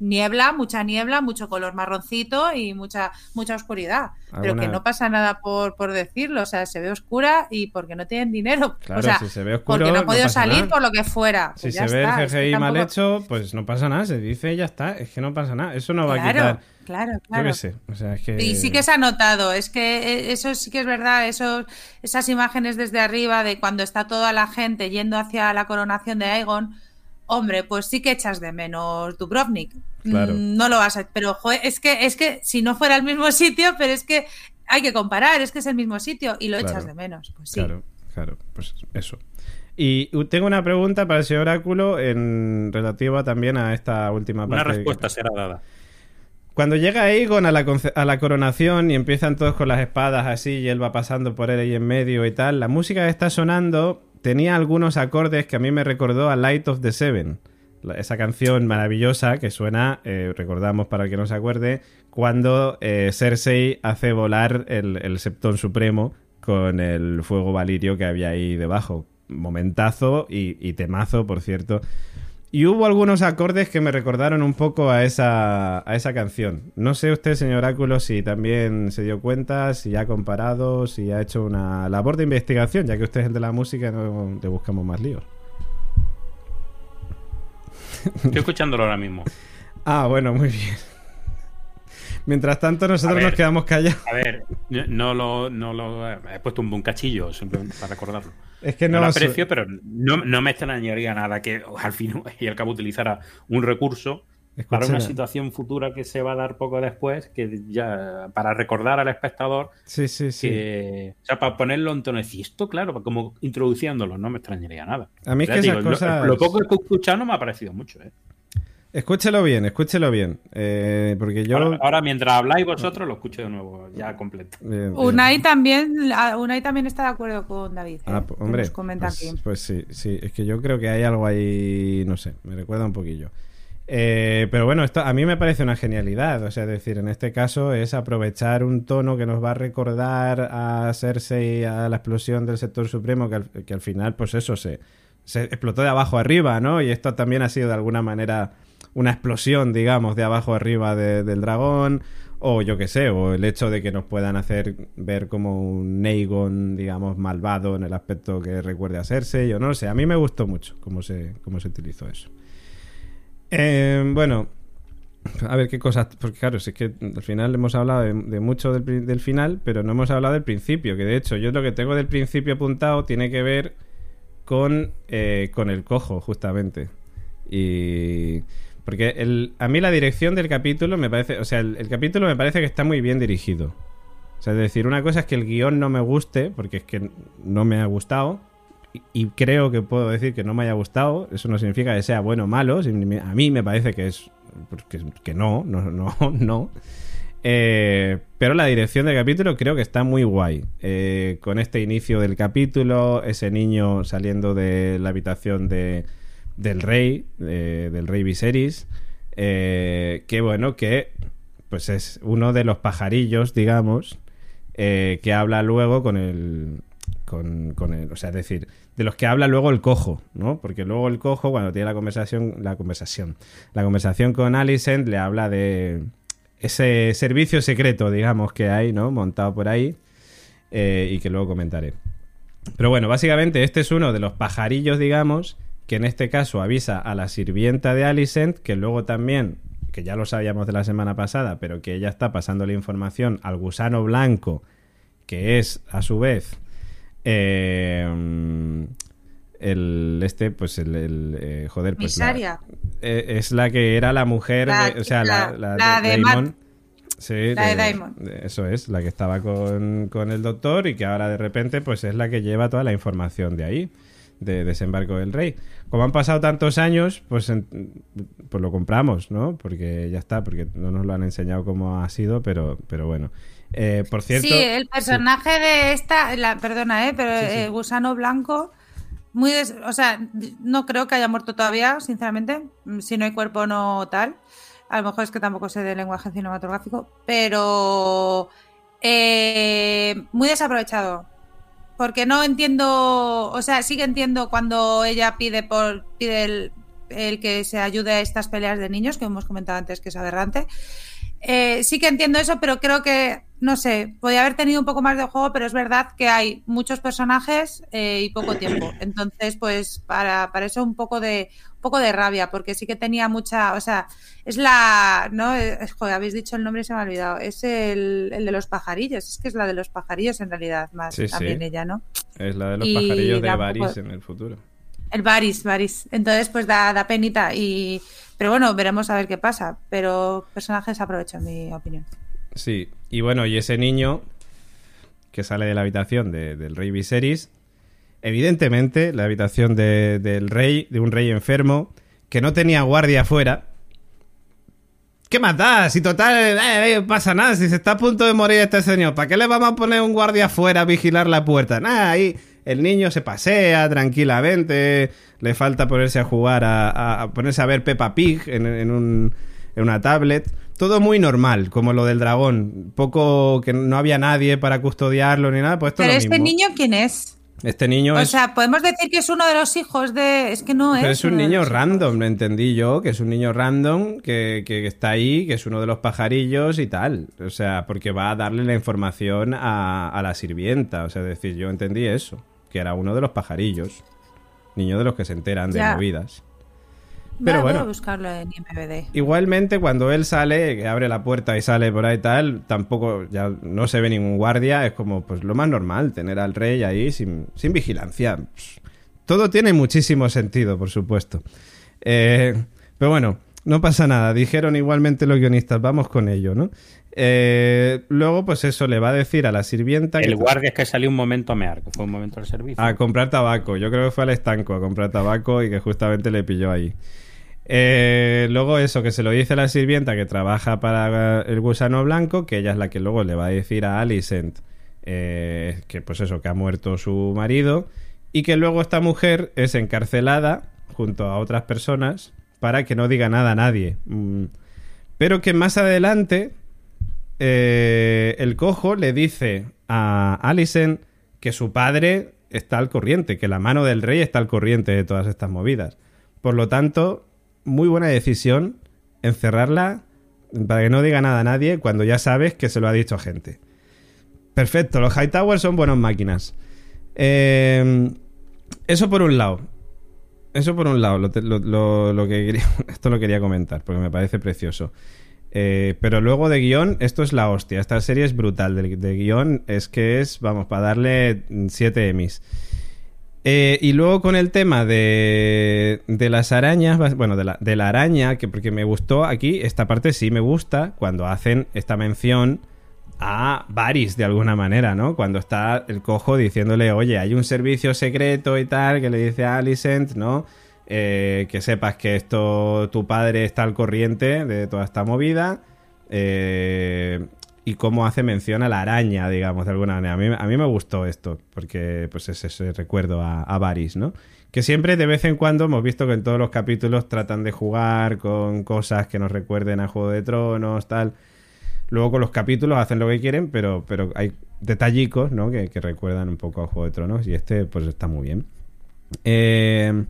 Niebla, mucha niebla, mucho color marroncito y mucha, mucha oscuridad. Pero que no pasa nada por, por decirlo, o sea, se ve oscura y porque no tienen dinero. Claro, o sea, si se ve oscuro, porque no ha podido salir nada. por lo que fuera. Si Pues se ya ve está, el es que CGI mal hecho, pues no pasa nada, se dice y ya está. Es que no pasa nada. Eso no va a Claro, quitar. claro, Yo claro. qué sé. O sea, es que. Y sí que se ha notado, es que eh, eso sí que es verdad, eso, esas imágenes desde arriba de cuando está toda la gente yendo hacia la coronación de Aegon, hombre, pues sí que echas de menos Dubrovnik. Claro. Mm, No lo vas a... Pero joder, es que, es que si no fuera el mismo (laughs) sitio, pero es que hay que comparar, es que es el mismo sitio y lo Claro. echas de menos. Pues sí. Claro, claro, pues eso. Y tengo una pregunta para el señor Oráculo en relativa también a esta última Una parte. que- respuesta será dada. Cuando llega Aegon a la, a la coronación y empiezan todos con las espadas así y él va pasando por él ahí en medio y tal, la música que está sonando tenía algunos acordes que a mí me recordó a Light of the Seven. Esa canción maravillosa que suena, eh, recordamos para el que no se acuerde, cuando eh, Cersei hace volar el, Septón Supremo con el fuego valirio que había ahí debajo. Momentazo y temazo, por cierto. Y hubo algunos acordes que me recordaron un poco a esa, a esa canción. No sé usted, señor Oráculo, si también se dio cuenta, si ha comparado, si ha hecho una labor de investigación, ya que usted es el de la música, no le buscamos más líos. Estoy escuchándolo ahora mismo. (laughs) Ah, bueno, muy bien. Mientras tanto, nosotros ver. nos quedamos callados. A ver, no lo, no lo he puesto un buen cachillo simplemente para recordarlo. Es que No, no, lo su- aprecio, pero no, no me extrañaría nada que (laughs) al fin y al cabo utilizara un recurso para una situación futura que se va a dar poco después, que ya para recordar al espectador Sí, sí, sí. que, o sea, para ponerlo en tono de "Sí, esto, claro, como introduciéndolo, no me extrañaría nada. A mí es Ya que esas lo- lo, poco que he escuchado no me ha parecido mucho, ¿eh? Escúchelo bien, escúchelo bien. eh, porque yo... Ahora, ahora, mientras habláis vosotros, lo escucho de nuevo, ya completo. eh, Unai también, Unai también está de acuerdo con David. ¿eh? Ah, pues, hombre, Nos comenta pues, aquí. pues sí, sí, es que yo creo que hay algo ahí, no sé, me recuerda un poquillo. Eh, pero bueno, esto a mí me parece una genialidad, o sea, es decir, en este caso es aprovechar un tono que nos va a recordar a Cersei, a la explosión del sector supremo, que al, que al final, pues eso, se, se explotó de abajo arriba, ¿no? Y esto también ha sido de alguna manera una explosión, digamos, de abajo arriba de- del dragón, o yo qué sé, o el hecho de que nos puedan hacer ver como un Aegon, digamos, malvado en el aspecto que recuerde a Cersei, yo no lo sé, a mí me gustó mucho cómo se, cómo se utilizó eso. Eh, bueno, a ver qué cosas, porque claro, si es que al final hemos hablado de, mucho del final, pero no hemos hablado del principio, que de hecho yo lo que tengo del principio apuntado tiene que ver con, eh, con el cojo, justamente. Y... Porque el, a mí la dirección del capítulo me parece, o sea, el, capítulo me parece que está muy bien dirigido. O sea, es decir, una cosa es que el guion no me guste, porque es que no me ha gustado, y, creo que puedo decir que no me haya gustado, eso no significa que sea bueno o malo, a mí me parece que es, que, que no, no, no, (laughs) no. Eh, pero la dirección del capítulo creo que está muy guay. Eh, con este inicio del capítulo, ese niño saliendo de la habitación de, del rey, eh, del rey Viserys. eh, que bueno, que pues es uno de los pajarillos, digamos, eh, que habla luego con el, con, con el, o sea, es decir, de los que habla luego el cojo, ¿no? Porque luego el cojo, cuando tiene la conversación, la conversación, la conversación con Alicent, le habla de ese servicio secreto, digamos, que hay, ¿no? Montado por ahí y que luego comentaré. Pero bueno, básicamente este es uno de los pajarillos, digamos, que en este caso avisa a la sirvienta de Alicent, que luego también, que ya lo sabíamos de la semana pasada, pero que ella está pasando la información al gusano blanco, que es a su vez eh, el este, pues el, el eh, joder, pues la- eh, es la que era la mujer, La- de- o sea, la, la- de de Damon. Sí, La de Damon. de- Eso es, la que estaba con, con el doctor y que ahora de repente pues es la que lleva toda la información de ahí, de Desembarco del Rey. Como han pasado tantos años, pues, pues lo compramos, ¿no? Porque ya está, porque no nos lo han enseñado cómo ha sido, pero, pero bueno. Eh, por cierto... Sí, el personaje de esta, la, perdona, ¿eh? pero Sí, sí. el gusano blanco, muy des- o sea, no creo que haya muerto todavía, sinceramente. Mm, Si no hay cuerpo, no tal. A lo mejor es que tampoco sé de lenguaje cinematográfico, pero eh, muy desaprovechado. Porque no entiendo, o sea, sí que entiendo cuando ella pide por pide el, el que se ayude a estas peleas de niños, que hemos comentado antes que es aberrante. Eh, sí que entiendo eso, pero creo que, no sé, podría haber tenido un poco más de juego, pero es verdad que hay muchos personajes eh, y poco tiempo. Entonces, pues para, para eso un poco de un poco de rabia, porque sí que tenía mucha, o sea, es la, no, Eh, joder, habéis dicho el nombre y se me ha olvidado, es el, el de los pajarillos, es que es la de los pajarillos en realidad, más Sí, sí. también ella, ¿no? Es la de los y pajarillos de poco- en el futuro. El Baris, Baris. Entonces, pues da, da penita. Y... Pero bueno, veremos a ver qué pasa. Pero personajes aprovecho, en mi opinión. Sí, y bueno, y ese niño que sale de la habitación de- del rey Viserys, evidentemente la habitación de- del rey, de un rey enfermo, que no tenía guardia afuera. ¿Qué más da? Si total, eh, eh, pasa nada, si se está a punto de morir este señor, ¿para qué le vamos a poner un guardia afuera a vigilar la puerta? Nada, ahí el niño se pasea tranquilamente, le falta ponerse a jugar, a, ponerse a ver Peppa Pig en, en un- en una tablet. Todo muy normal, como lo del dragón. Poco que no había nadie para custodiarlo ni nada. Pues esto es Pero lo este mismo. niño, ¿quién es? Este niño O es, sea, podemos decir que es uno de los hijos de. Es que no es. pero es un niño random, lo entendí yo, que es un niño random que, que está ahí, que es uno de los pajarillos y tal. O sea, porque va a darle la información a, a la sirvienta. O sea, decir, yo entendí eso, que era uno de los pajarillos. Niño de los que se enteran de Ya. movidas. Voy Pero a- voy bueno. a buscarlo en IMDb. Igualmente, cuando él sale, que abre la puerta y sale por ahí tal, tampoco, ya no se ve ningún guardia, es como pues lo más normal, tener al rey ahí sin, sin vigilancia. Todo tiene muchísimo sentido, por supuesto. Eh, pero bueno, no pasa nada, dijeron igualmente los guionistas, vamos con ello, ¿no? Eh, luego, pues eso le va a decir a la sirvienta El que guardia es que salió un momento a mear, que fue un momento del servicio. a comprar tabaco. Yo creo que fue al estanco a comprar tabaco y que justamente le pilló ahí. Eh, luego eso, que se lo dice la sirvienta que trabaja para el gusano blanco, que ella es la que luego le va a decir a Alicent eh, que pues eso, que ha muerto su marido y que luego esta mujer es encarcelada junto a otras personas para que no diga nada a nadie. Mm. Pero que más adelante eh, el cojo le dice a Alicent que su padre está al corriente, que la mano del rey está al corriente de todas estas movidas. Por lo tanto, muy buena decisión encerrarla para que no diga nada a nadie cuando ya sabes que se lo ha dicho a gente. Perfecto, los Hightowers son buenas máquinas. Eh, eso por un lado. Eso por un lado, lo, que (laughs) esto lo quería comentar porque me parece precioso. Eh, pero luego de guion, esto es la hostia. Esta serie es brutal. De, de guion es que es, vamos, para darle 7 Emmys. Eh, y luego con el tema de, de las arañas, bueno, de la, de la araña, que porque me gustó aquí, esta parte sí me gusta cuando hacen esta mención a Varys de alguna manera, ¿no? Cuando está el cojo diciéndole, oye, hay un servicio secreto y tal, que le dice a Alicent, ¿no? Eh, que sepas que esto, tu padre está al corriente de toda esta movida. eh, y cómo hace mención a la araña, digamos, de alguna manera. A mí, a mí me gustó esto, porque pues es ese recuerdo a, a Varys, ¿no? Que siempre, de vez en cuando, hemos visto que en todos los capítulos tratan de jugar con cosas que nos recuerden a Juego de Tronos, tal. Luego con los capítulos hacen lo que quieren, pero, pero hay detallicos, ¿no? Que, que recuerdan un poco a Juego de Tronos y este pues está muy bien. Eh,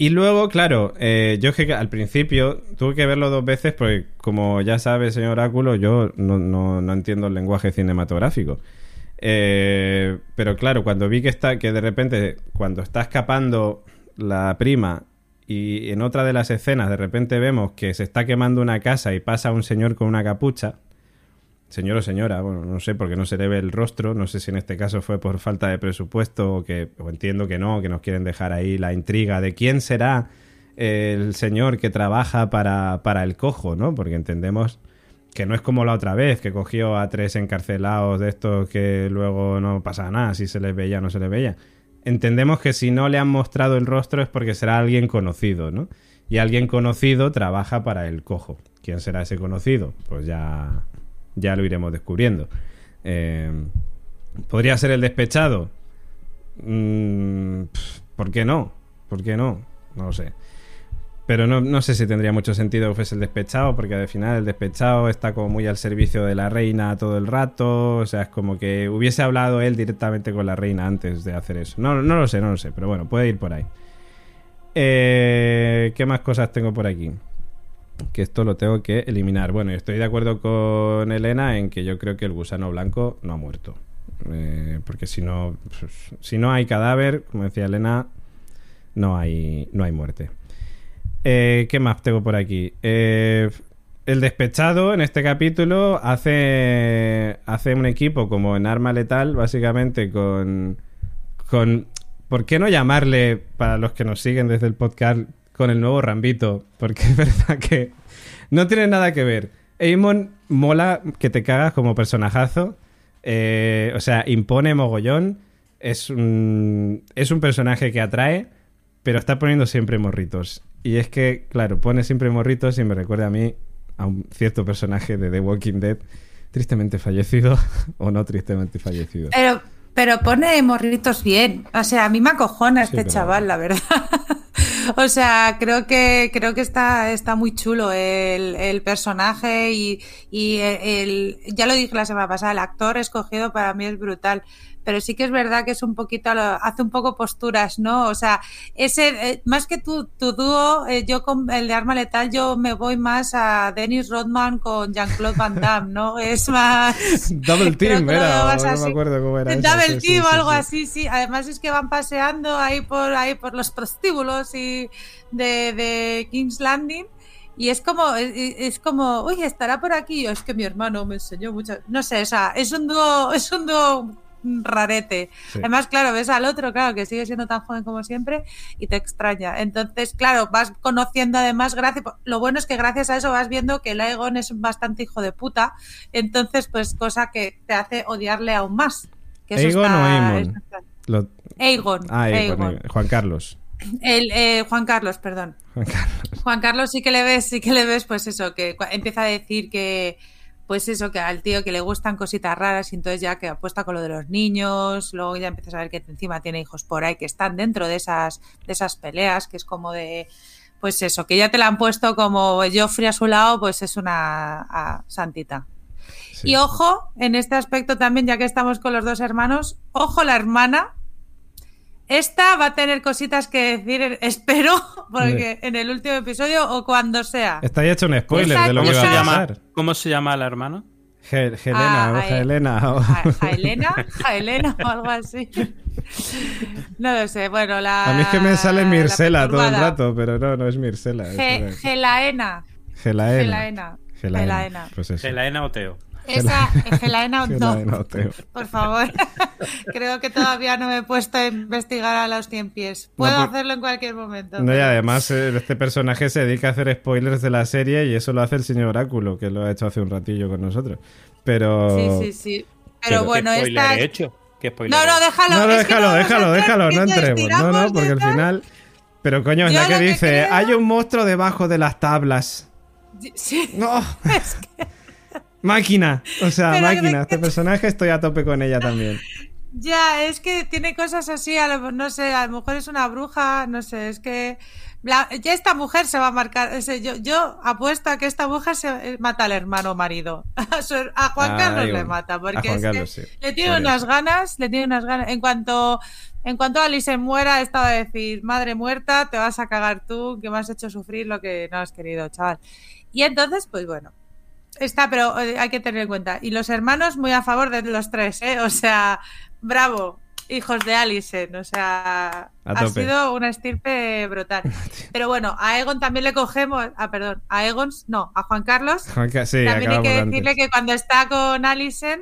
y luego, claro, eh, yo es que al principio tuve que verlo dos veces porque, como ya sabe, señor Oráculo, yo no, no, no entiendo el lenguaje cinematográfico. Eh, pero claro, cuando vi que está, que de repente, cuando está escapando la prima y en otra de las escenas de repente vemos que se está quemando una casa y pasa un señor con una capucha, señor o señora, bueno, no sé porque no se le ve el rostro, no sé si en este caso fue por falta de presupuesto o que o entiendo que no, que nos quieren dejar ahí la intriga de quién será el señor que trabaja para, para el cojo, ¿no? Porque entendemos que no es como la otra vez, que cogió a tres encarcelados de estos que luego no pasa nada, si se les veía o no se les veía. Entendemos que si no le han mostrado el rostro es porque será alguien conocido, ¿no? Y alguien conocido trabaja para el cojo. ¿Quién será ese conocido? Pues ya, ya lo iremos descubriendo. Eh, ¿Podría ser el despechado? Mm, ¿Por qué no? ¿Por qué no? No lo sé. Pero no, no sé si tendría mucho sentido que fuese el despechado, porque al final el despechado está como muy al servicio de la reina todo el rato. O sea, es como que hubiese hablado él directamente con la reina antes de hacer eso. No, no lo sé, no lo sé, pero bueno, puede ir por ahí. Eh, ¿Qué más cosas tengo por aquí? Que esto lo tengo que eliminar. Bueno, estoy de acuerdo con Elena en que yo creo que el gusano blanco no ha muerto. Eh, porque si no, pues, si no hay cadáver, como decía Elena, no hay, no hay muerte. Eh, ¿Qué más tengo por aquí? Eh, el despechado en este capítulo hace, hace un equipo como en Arma Letal, básicamente con, con... ¿Por qué no llamarle, para los que nos siguen desde el podcast, con el nuevo Rambito? Porque (laughs) es verdad que no tiene nada que ver. Eamon mola que te cagas como personajazo. Eh, o sea, impone mogollón. Es un, es un personaje que atrae, pero está poniendo siempre morritos. Y es que, claro, pone siempre morritos y me recuerda a mí a un cierto personaje de The Walking Dead, tristemente fallecido (laughs) o no tristemente fallecido. Pero, pero pone morritos bien. O sea, a mí me acojona este pero- chaval, la verdad. (laughs) o sea, creo que creo que está, está muy chulo el, el personaje y, y el, ya lo dije la semana pasada, el actor escogido para mí es brutal. Pero sí que es verdad que es un poquito, hace un poco posturas, ¿no? O sea, ese, eh, más que tu, tu dúo, eh, yo con el de Arma Letal, yo me voy más a Dennis Rodman con Jean-Claude Van Damme, ¿no? (laughs) Es más... Double Team era, no así. me acuerdo cómo era. eso, Double sí, sí, team o algo sí. así, sí. Además es que van paseando ahí por ahí por los prostíbulos y de, de King's Landing. Y es como, es, es como, uy, estará por aquí. Es que mi hermano me enseñó mucho. No sé, o sea, es un dúo, es un dúo rarete. Sí. Además, claro, ves al otro, claro, que sigue siendo tan joven como siempre y te extraña. Entonces, claro, vas conociendo además, gracias, lo bueno es que gracias a eso vas viendo que el Aegon es bastante hijo de puta. Entonces, pues, cosa que te hace odiarle aún más. Que eso ¿Aegon está- o está- Lo- Aegon. Ah, Aegon, Aegon. Aegon. Juan Carlos. El, eh, Juan Carlos, perdón. Juan Carlos. Juan Carlos sí que le ves, sí que le ves, pues eso, que empieza a decir que, pues eso, que al tío que le gustan cositas raras y entonces ya que apuesta con lo de los niños, luego ya empiezas a ver que encima tiene hijos por ahí que están dentro de esas, de esas peleas, que es como de, pues eso, que ya te la han puesto como Joffrey a su lado, pues es una a- santita. Sí. Y ojo, en este aspecto también, ya que estamos con los dos hermanos, ojo la hermana. Esta va a tener cositas que decir, espero, (laughs) porque en el último episodio o cuando sea. Está ya hecho un spoiler Esa de lo que ¿Cómo va a llama, pasar. ¿Cómo se llama la hermana? Ge- Helena, Ah, o. Helena. o- (laughs) Ja- Jaelena, Jaelena o algo así. (laughs) No lo sé, bueno, la. A mí es que me sale la Mircela todo el rato, pero no, no es Mircela. Ge- Gelaena. Gelaena. Gelaena. Gelaena. Gelaena. Pues eso. Gelaena Oteo. Esa, Gelaena, Gelaena, no. Oteo. Por favor. (laughs) Creo que todavía no me he puesto a investigar a los 100 pies. Puedo No, por- hacerlo en cualquier momento. No, y pero- además eh, este personaje se dedica a hacer spoilers de la serie y eso lo hace el señor Oráculo, que lo ha hecho hace un ratillo con nosotros. Pero... Sí, sí, sí. Pero, bueno, ¿Qué spoiler esta. he hecho? ¿Qué spoiler No, no, déjalo. No, no, es que déjalo, a déjalo, déjalo, no que entremos. No, no, porque al final... Pero coño, es Yo la que lo que dice, creo- hay un monstruo debajo de las tablas. Sí. No. (laughs) Máquina, o sea, Pero máquina. de Este personaje estoy a tope con ella también. Ya, es que tiene cosas así, a lo- no sé, a lo mejor es una bruja, no sé, es que la- ya esta mujer se va a marcar. yo, yo apuesto a que esta mujer se mata al hermano marido. (laughs) A, su- a Juan Ah, Carlos digo, le mata, porque Juan es Carlos, que sí. le tiene unas ganas, le tiene unas ganas. En cuanto, en cuanto Alice muera, estaba a decir, madre muerta, te vas a cagar tú, que me has hecho sufrir lo que no has querido, chaval. Y entonces, pues bueno. Está, pero eh, hay que tener en cuenta. Y los hermanos muy a favor de los tres, ¿eh? O sea, bravo, hijos de Alison. O sea, ha sido una estirpe brutal. (laughs) Pero bueno, a Egon también le cogemos. Ah, perdón, a Egon, no, a Juan Carlos. Juan sí, también hay que antes. decirle que cuando está con Alison,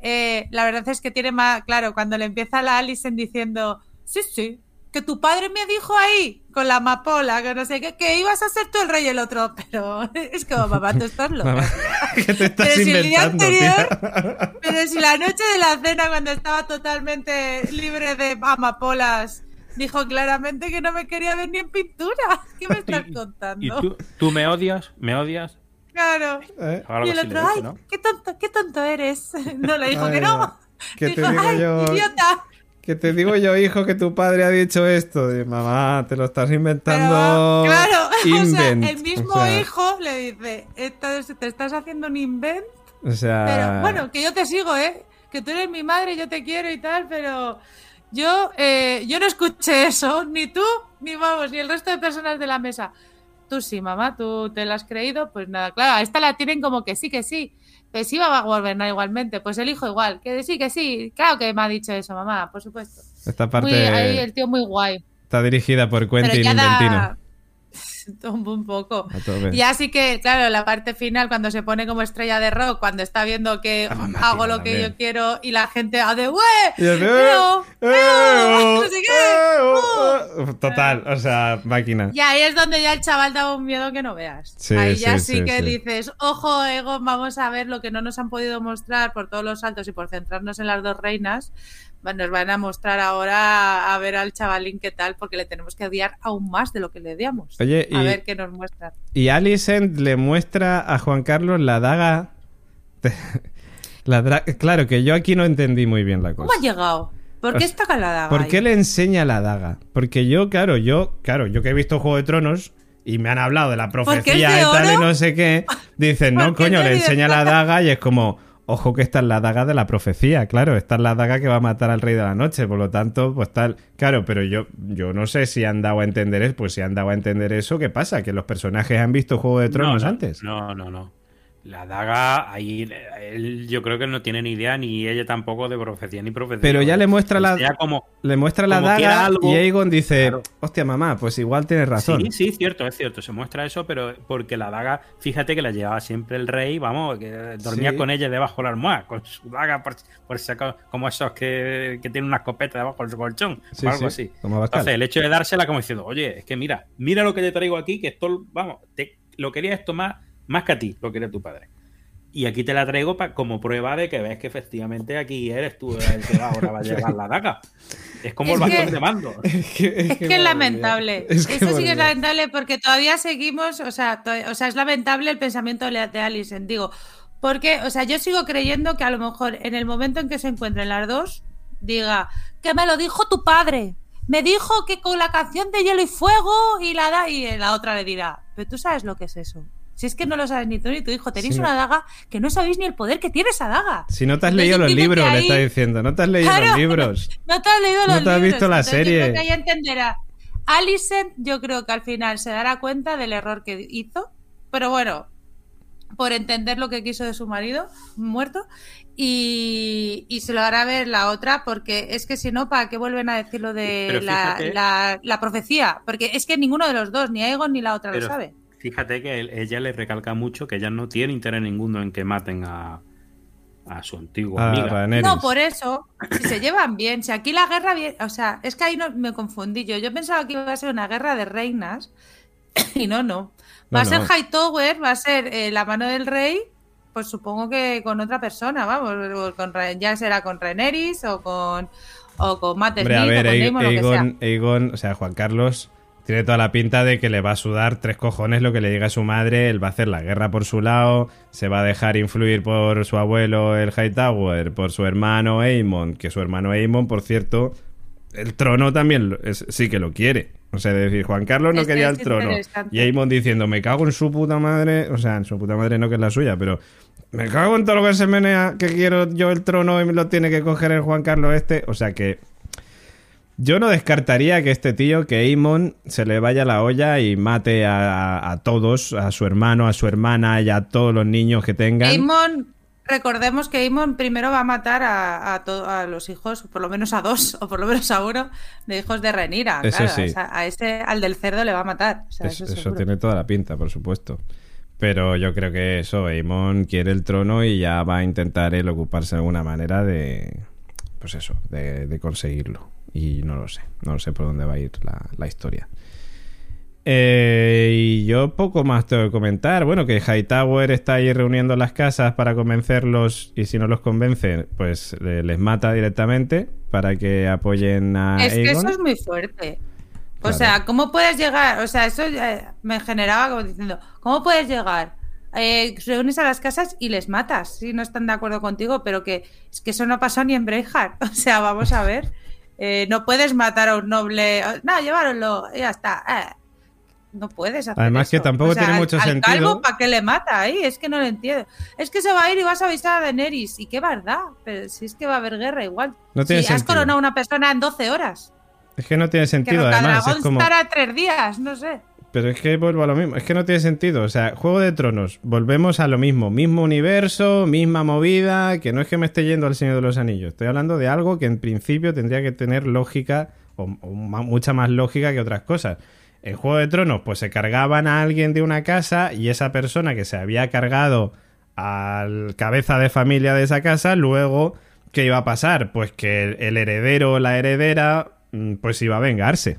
eh, la verdad es que tiene más. Claro, cuando le empieza la Alison diciendo, sí, sí. Que tu padre me dijo ahí, con la amapola, que no sé qué, que ibas a ser tú el rey y el otro. (laughs) Pero es como, mamá, tú estás loca. Mamá, (laughs) ¿Qué te estás Pero si el día anterior- tía? Pero si la noche de la cena, cuando estaba totalmente libre de amapolas, dijo claramente que no me quería ver ni en pintura. (laughs) ¿Qué me estás contando? ¿Y tú, tú me odias? ¿Me odias? Claro. ¿Eh? Y el otro, dice, ay, ¿no? qué tonto, qué tonto eres. No le dijo Ay, que no. ¿Qué te dijo, digo ay, yo? idiota. Que te digo yo, hijo, que tu padre ha dicho esto. De, mamá, te lo estás Pero, inventando. claro, invent. (laughs) o sea, el mismo O sea, hijo le dice, "Entonces, te estás haciendo un invent O sea, Pero bueno, que yo te sigo, ¿eh? Que tú eres mi madre, yo te quiero y tal, pero yo, eh, yo no escuché eso, ni tú, ni vamos, ni el resto de personas de la mesa. Tú sí, mamá, tú te la has creído, pues nada, claro, a esta la tienen como que sí, que sí. Que sí va a gobernar igualmente, pues el hijo igual, que sí, que sí, claro que me ha dicho eso, mamá, por supuesto. esta parte Muy, ahí el tío muy guay. está dirigida por Quentin Inventino. da un, un poco. Y así que, claro, la parte final, cuando se pone como estrella de rock, cuando está viendo que Ah, mamá, hago lo que también. yo quiero y la gente ha de ¡Wey! Y el- ¡Eo! ¡Eh, (laughs) oh, no sé qué, oh, oh. oh! Total, o sea, máquina. Y ahí es donde ya el chaval daba un miedo que no veas. Sí, ahí ya sí, sí, sí, que sí. dices, ojo, Ego, vamos a ver lo que no nos han podido mostrar por todos los saltos y por centrarnos en las dos reinas. Nos van a mostrar ahora a ver al chavalín qué tal, porque le tenemos que odiar aún más de lo que le odiamos. Oye, A y- ver qué nos muestran. Y Alicent le muestra a Juan Carlos la daga. (laughs) La claro, que yo aquí no entendí muy bien la cosa. ¿Cómo ha llegado? ¿Por qué está calada? ¿Por qué le enseña la daga? Porque yo, claro, yo, claro, yo que he visto Juego de Tronos y me han hablado de la profecía de y tal y no sé qué, (laughs) dicen, no, coño, le enseña la daga y es como, ojo que esta es la daga de la profecía, claro, esta es la daga que va a matar al rey de la noche, por lo tanto, pues tal, claro, pero yo, yo no sé si han dado a entender eso, pues si han dado a entender eso, ¿qué pasa? Que los personajes han visto Juego de Tronos no, no, antes. No, no, no. La daga, ahí él, yo creo que no tiene ni idea, ni ella tampoco, de profecía ni profecía. Pero ya le muestra la, Ya como, le muestra la daga algo, y Aegon dice, claro. hostia mamá, pues igual tienes razón. Sí, sí, cierto, es cierto. Se muestra eso, pero porque la daga, fíjate que la llevaba siempre el rey, vamos, que dormía Sí. con ella debajo de la almohada, con su daga, por, por si acaso, como esos que, que tienen una escopeta debajo del colchón, Sí, o algo sí, así. Entonces, el hecho de dársela como diciendo, oye, es que mira, mira lo que te traigo aquí, que esto, vamos, te- lo quería esto más, que a ti, lo quería tu padre. Y aquí te la traigo pa- como prueba de que ves que efectivamente aquí eres tú el que ahora va a (laughs) llevar la daga. Es como Es el que- bastón de mando. (laughs) Es que es, Es que es lamentable. (laughs) Es que Eso sí que es lamentable porque todavía seguimos, o sea, to- o sea, es lamentable el pensamiento de de Alison, digo, porque, o sea, yo sigo creyendo que a lo mejor en el momento en que se encuentren las dos, diga, que me lo dijo tu padre, me dijo que con la canción de Hielo y Fuego y la da, y la otra le dirá, pero tú sabes lo que es eso. Si es que no lo sabes ni tú ni tu hijo, tenéis Sí, no. una daga que no sabéis ni el poder que tiene esa daga. Si no te has leído los libros, le está diciendo. No te has leído Claro. los libros. (laughs) No te has leído No los te has libros, visto la entonces serie. Yo creo que entenderá. Alicent, yo creo que al final se dará cuenta del error que hizo, pero bueno, por entender lo que quiso de su marido muerto, y, y se lo hará ver la otra, porque es que si no, ¿para qué vuelven a decir lo de la, fíjate- la- la profecía? Porque es que ninguno de los dos, ni Aegon ni la otra Pero lo sabe. Fíjate que él- ella le recalca mucho que ella no tiene interés ninguno en que maten a, a su antigua A amiga. No, por eso, si se llevan bien, si aquí la guerra, o sea, es que ahí no, me confundí yo. Yo pensaba que iba a ser una guerra de reinas y no, no. Va No, a ser no. Hightower, va a ser eh, la mano del rey, pues supongo que con otra persona, vamos, con, ya será con Rhaenerys o con o con Matt Hombre, a Smith, ver, o con que sea. Aegon, Aegon, o sea, Juan Carlos tiene toda la pinta de que le va a sudar tres cojones lo que le diga a su madre, él va a hacer la guerra por su lado, se va a dejar influir por su abuelo el Hightower, por su hermano Aemon, que su hermano Aemon, por cierto, el trono también es- sí que lo quiere. O sea, de decir, Juan Carlos no quería el trono. Y Aemon diciendo, me cago en su puta madre. O sea, en su puta madre no que es la suya, pero me cago en todo lo que se menea, que quiero yo el trono y me lo tiene que coger el Juan Carlos este. O sea que yo no descartaría que este tío, que Aemon, se le vaya la olla y mate a, a todos, a su hermano, a su hermana y a todos los niños que tengan. Aemon, recordemos que Aemon primero va a matar a, a, to- a los hijos, por lo menos a dos, o por lo menos a uno, de hijos de Renira. Eso claro, sí. o sea, a ese, al del cerdo le va a matar. O sea, Es- eso, tiene toda la pinta, por supuesto. Pero yo creo que eso, Aemon quiere el trono y ya va a intentar él ocuparse de alguna manera de. Pues eso, de, de conseguirlo. Y no lo sé, no lo sé por dónde va a ir la, la historia. Eh, y yo poco más tengo que comentar. Bueno, que Hightower está ahí reuniendo las casas para convencerlos y si no los convence, pues eh, les mata directamente para que apoyen a Es que eso es muy fuerte. O sea, ¿cómo puedes llegar? O sea, eso me generaba como diciendo, ¿cómo puedes llegar? Eh, reúnes a las casas y les matas si no están de acuerdo contigo, pero que es que eso no pasó ni en Braveheart. (laughs) O sea, vamos a ver. Eh, no puedes matar a un noble. No, lleváronlo, y ya está. Eh, no puedes hacer Además que eso. tampoco O sea, tiene al- mucho al sentido. calvo, ¿para qué le mata ahí? Es que no lo entiendo. Es que se va a ir y vas a avisar a Daenerys. ¿Y qué verdad? Pero si es que va a haber guerra igual. No tiene si has coronado a una persona en 12 horas. Es que no tiene Que sentido, además. Rocadragón Es como. estará tres días, no sé. Pero es que vuelvo a lo mismo. Es que no tiene sentido. O sea, Juego de Tronos, volvemos a lo mismo. Mismo universo, misma movida. Que no es que me esté yendo al Señor de los Anillos. Estoy hablando de algo que en principio tendría que tener lógica, o, mucha más lógica que otras cosas. En Juego de Tronos, pues se cargaban a alguien de una casa y esa persona que se había cargado al cabeza de familia de esa casa, luego, ¿qué iba a pasar? Pues que el, el heredero o la heredera, mm, pues iba a vengarse.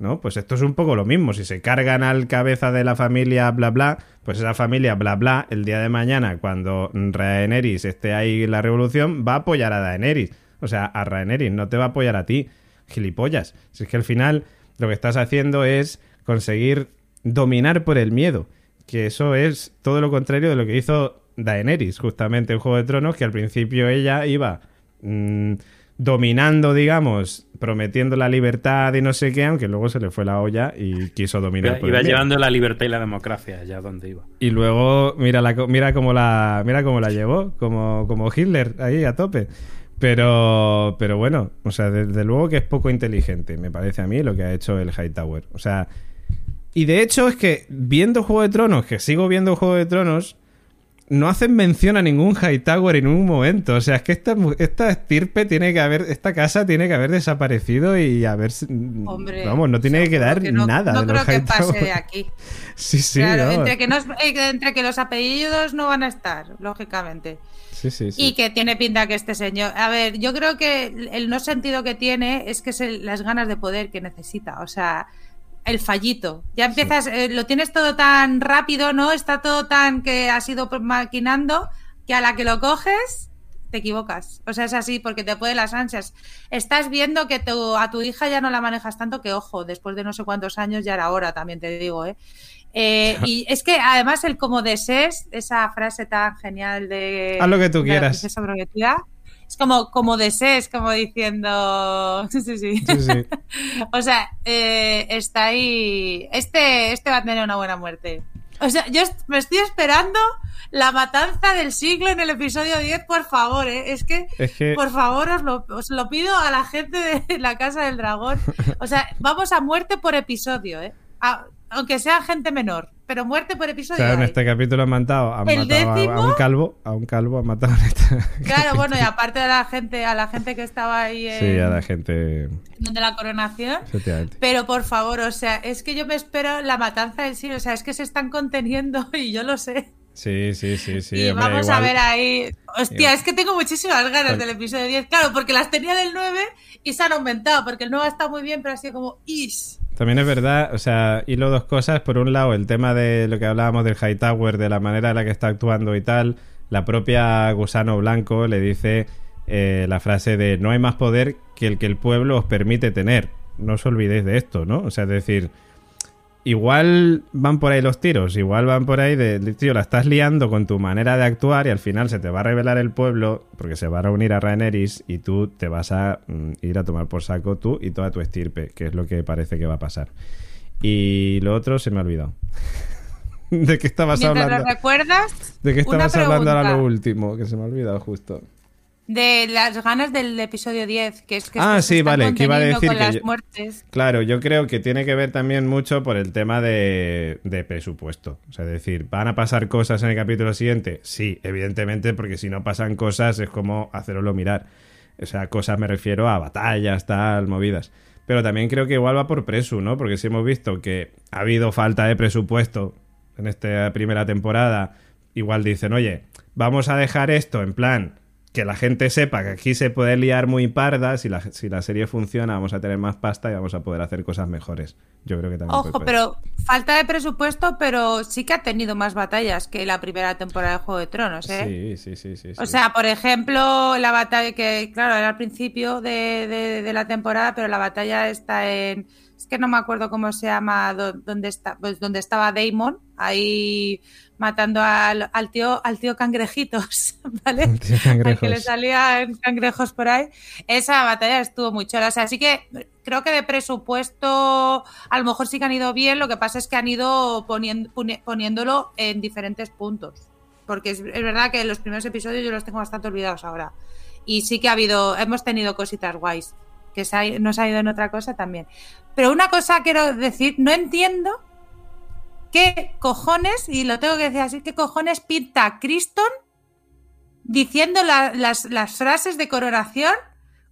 ¿No? Pues esto es un poco lo mismo. Si se cargan al cabeza de la familia bla bla, pues esa familia bla bla, el día de mañana, cuando Rhaenerys esté ahí en la revolución, va a apoyar a Daenerys. O sea, a Rhaenerys, no te va a apoyar a ti, gilipollas. Si es que al final lo que estás haciendo es conseguir dominar por el miedo. Que eso es todo lo contrario de lo que hizo Daenerys, justamente en Juego de Tronos, que al principio ella iba mm, dominando, digamos, prometiendo la libertad y no sé qué, aunque luego se le fue la olla y quiso dominar. Iba, iba llevando la libertad y la democracia allá donde iba. Y luego, mira, la, mira cómo la, mira cómo la llevó, como, como Hitler, ahí a tope. Pero, pero bueno, o sea, desde luego que es poco inteligente, me parece a mí, lo que ha hecho el Hightower. O sea, y de hecho es que viendo Juego de Tronos, que sigo viendo Juego de Tronos, no hacen mención a ningún Hightower en ningún momento. O sea, es que esta, esta estirpe tiene que haber, esta casa tiene que haber desaparecido y haber, Hombre, vamos, no tiene que quedar que no- nada No de creo los que pase de aquí. (laughs) Sí, sí, Claro, entre, que no, eh, entre que los apellidos no van a estar, lógicamente. Sí, sí, sí. Y que tiene pinta que este señor. A ver, yo creo que el no sentido que tiene es que es el- las ganas de poder que necesita. O sea, el fallito. Ya empiezas, eh, lo tienes todo tan rápido, ¿no? Está todo tan que has ido maquinando que a la que lo coges te equivocas. O sea, es así porque te puede las ansias. Estás viendo que tu- a tu hija ya no la manejas tanto que, ojo, después de no sé cuántos años ya era hora, también te digo, ¿eh? Eh, (laughs) y es que además el como desees, esa frase tan genial de... Haz lo que tú la quieras. princesa prometida, es como, como desees, como diciendo... (laughs) Sí, sí, sí. Sí, sí. (laughs) O sea, eh, está ahí... Este, este va a tener una buena muerte. O sea, yo me estoy esperando la matanza del siglo en el episodio 10, por favor, ¿eh? Es que, Es que por favor, os lo, os lo pido a la gente de la Casa del Dragón. (laughs) O sea, vamos a muerte por episodio, ¿eh? A- aunque sea gente menor, pero muerte por o episodio. sea, en hay. este capítulo han matado, han El matado a- a, un calvo, a un calvo han matado en este (laughs) Claro, bueno, y aparte de la gente, a la gente que estaba ahí en, Sí, a la gente, de la coronación. Pero por favor, o sea, es que yo me espero la matanza del siglo, o sea, es que se están conteniendo (laughs) y yo lo sé. Sí, sí, sí, sí. y hombre, vamos a ver ahí. Hostia, Igual. es que tengo muchísimas ganas del episodio 10. Claro, porque las tenía del 9 y se han aumentado, porque el 9 está muy bien, pero así como ish. También es verdad, o sea, hilo dos cosas. Por un lado, el tema de lo que hablábamos del Hightower, de la manera en la que está actuando y tal. La propia Gusano Blanco le dice eh, la frase de no hay más poder que el que el pueblo os permite tener. No os olvidéis de esto, ¿no? O sea, es decir, igual van por ahí los tiros, igual van por ahí de, tío, la estás liando con tu manera de actuar y al final se te va a revelar el pueblo porque se va a reunir a Rhaenerys y tú te vas a mm, ir a tomar por saco tú y toda tu estirpe, que es lo que parece que va a pasar. Y lo otro se me ha olvidado. (laughs) ¿De qué estabas Mientras hablando? recuerdas, ¿De qué estabas hablando ahora lo último? Que se me ha olvidado justo. De las ganas del episodio 10, que es que Ah, sí, está vale, que iba a decir con que las yo- muertes. Claro, yo creo que tiene que ver también mucho por el tema de, de presupuesto. O sea, es decir, ¿van a pasar cosas en el capítulo siguiente? Sí, evidentemente, porque si no pasan cosas es como haceroslo mirar. O sea, cosas me refiero a batallas, tal, movidas. Pero también creo que igual va por presu, ¿no? Porque si hemos visto que ha habido falta de presupuesto en esta primera temporada, igual dicen, oye, vamos a dejar esto en plan que la gente sepa que aquí se puede liar muy parda, si la, si la serie funciona vamos a tener más pasta y vamos a poder hacer cosas mejores. Yo creo que también... Ojo, puede- pero falta de presupuesto, pero sí que ha tenido más batallas que la primera temporada de Juego de Tronos, ¿eh? Sí, sí, sí, sí. O sea, por ejemplo, la batalla que, claro, era al principio de, de- de la temporada, pero la batalla está en. Es que no me acuerdo cómo se llama, dónde, está, pues donde estaba Damon, ahí matando al, al tío al tío cangrejitos, (laughs) ¿vale? El tío Al cangrejos. que le salían cangrejos por ahí. Esa batalla estuvo muy chula. O sea, así que creo que de presupuesto a lo mejor sí que han ido bien, lo que pasa es que han ido poniendo, poniéndolo en diferentes puntos. Porque es, es verdad que los primeros episodios yo los tengo bastante olvidados ahora. Y sí que ha habido, hemos tenido cositas guays, que se ha- nos ha ido en otra cosa también. Pero una cosa quiero decir, no entiendo qué cojones, y lo tengo que decir así, qué cojones pinta Criston diciendo la- las, las frases de coronación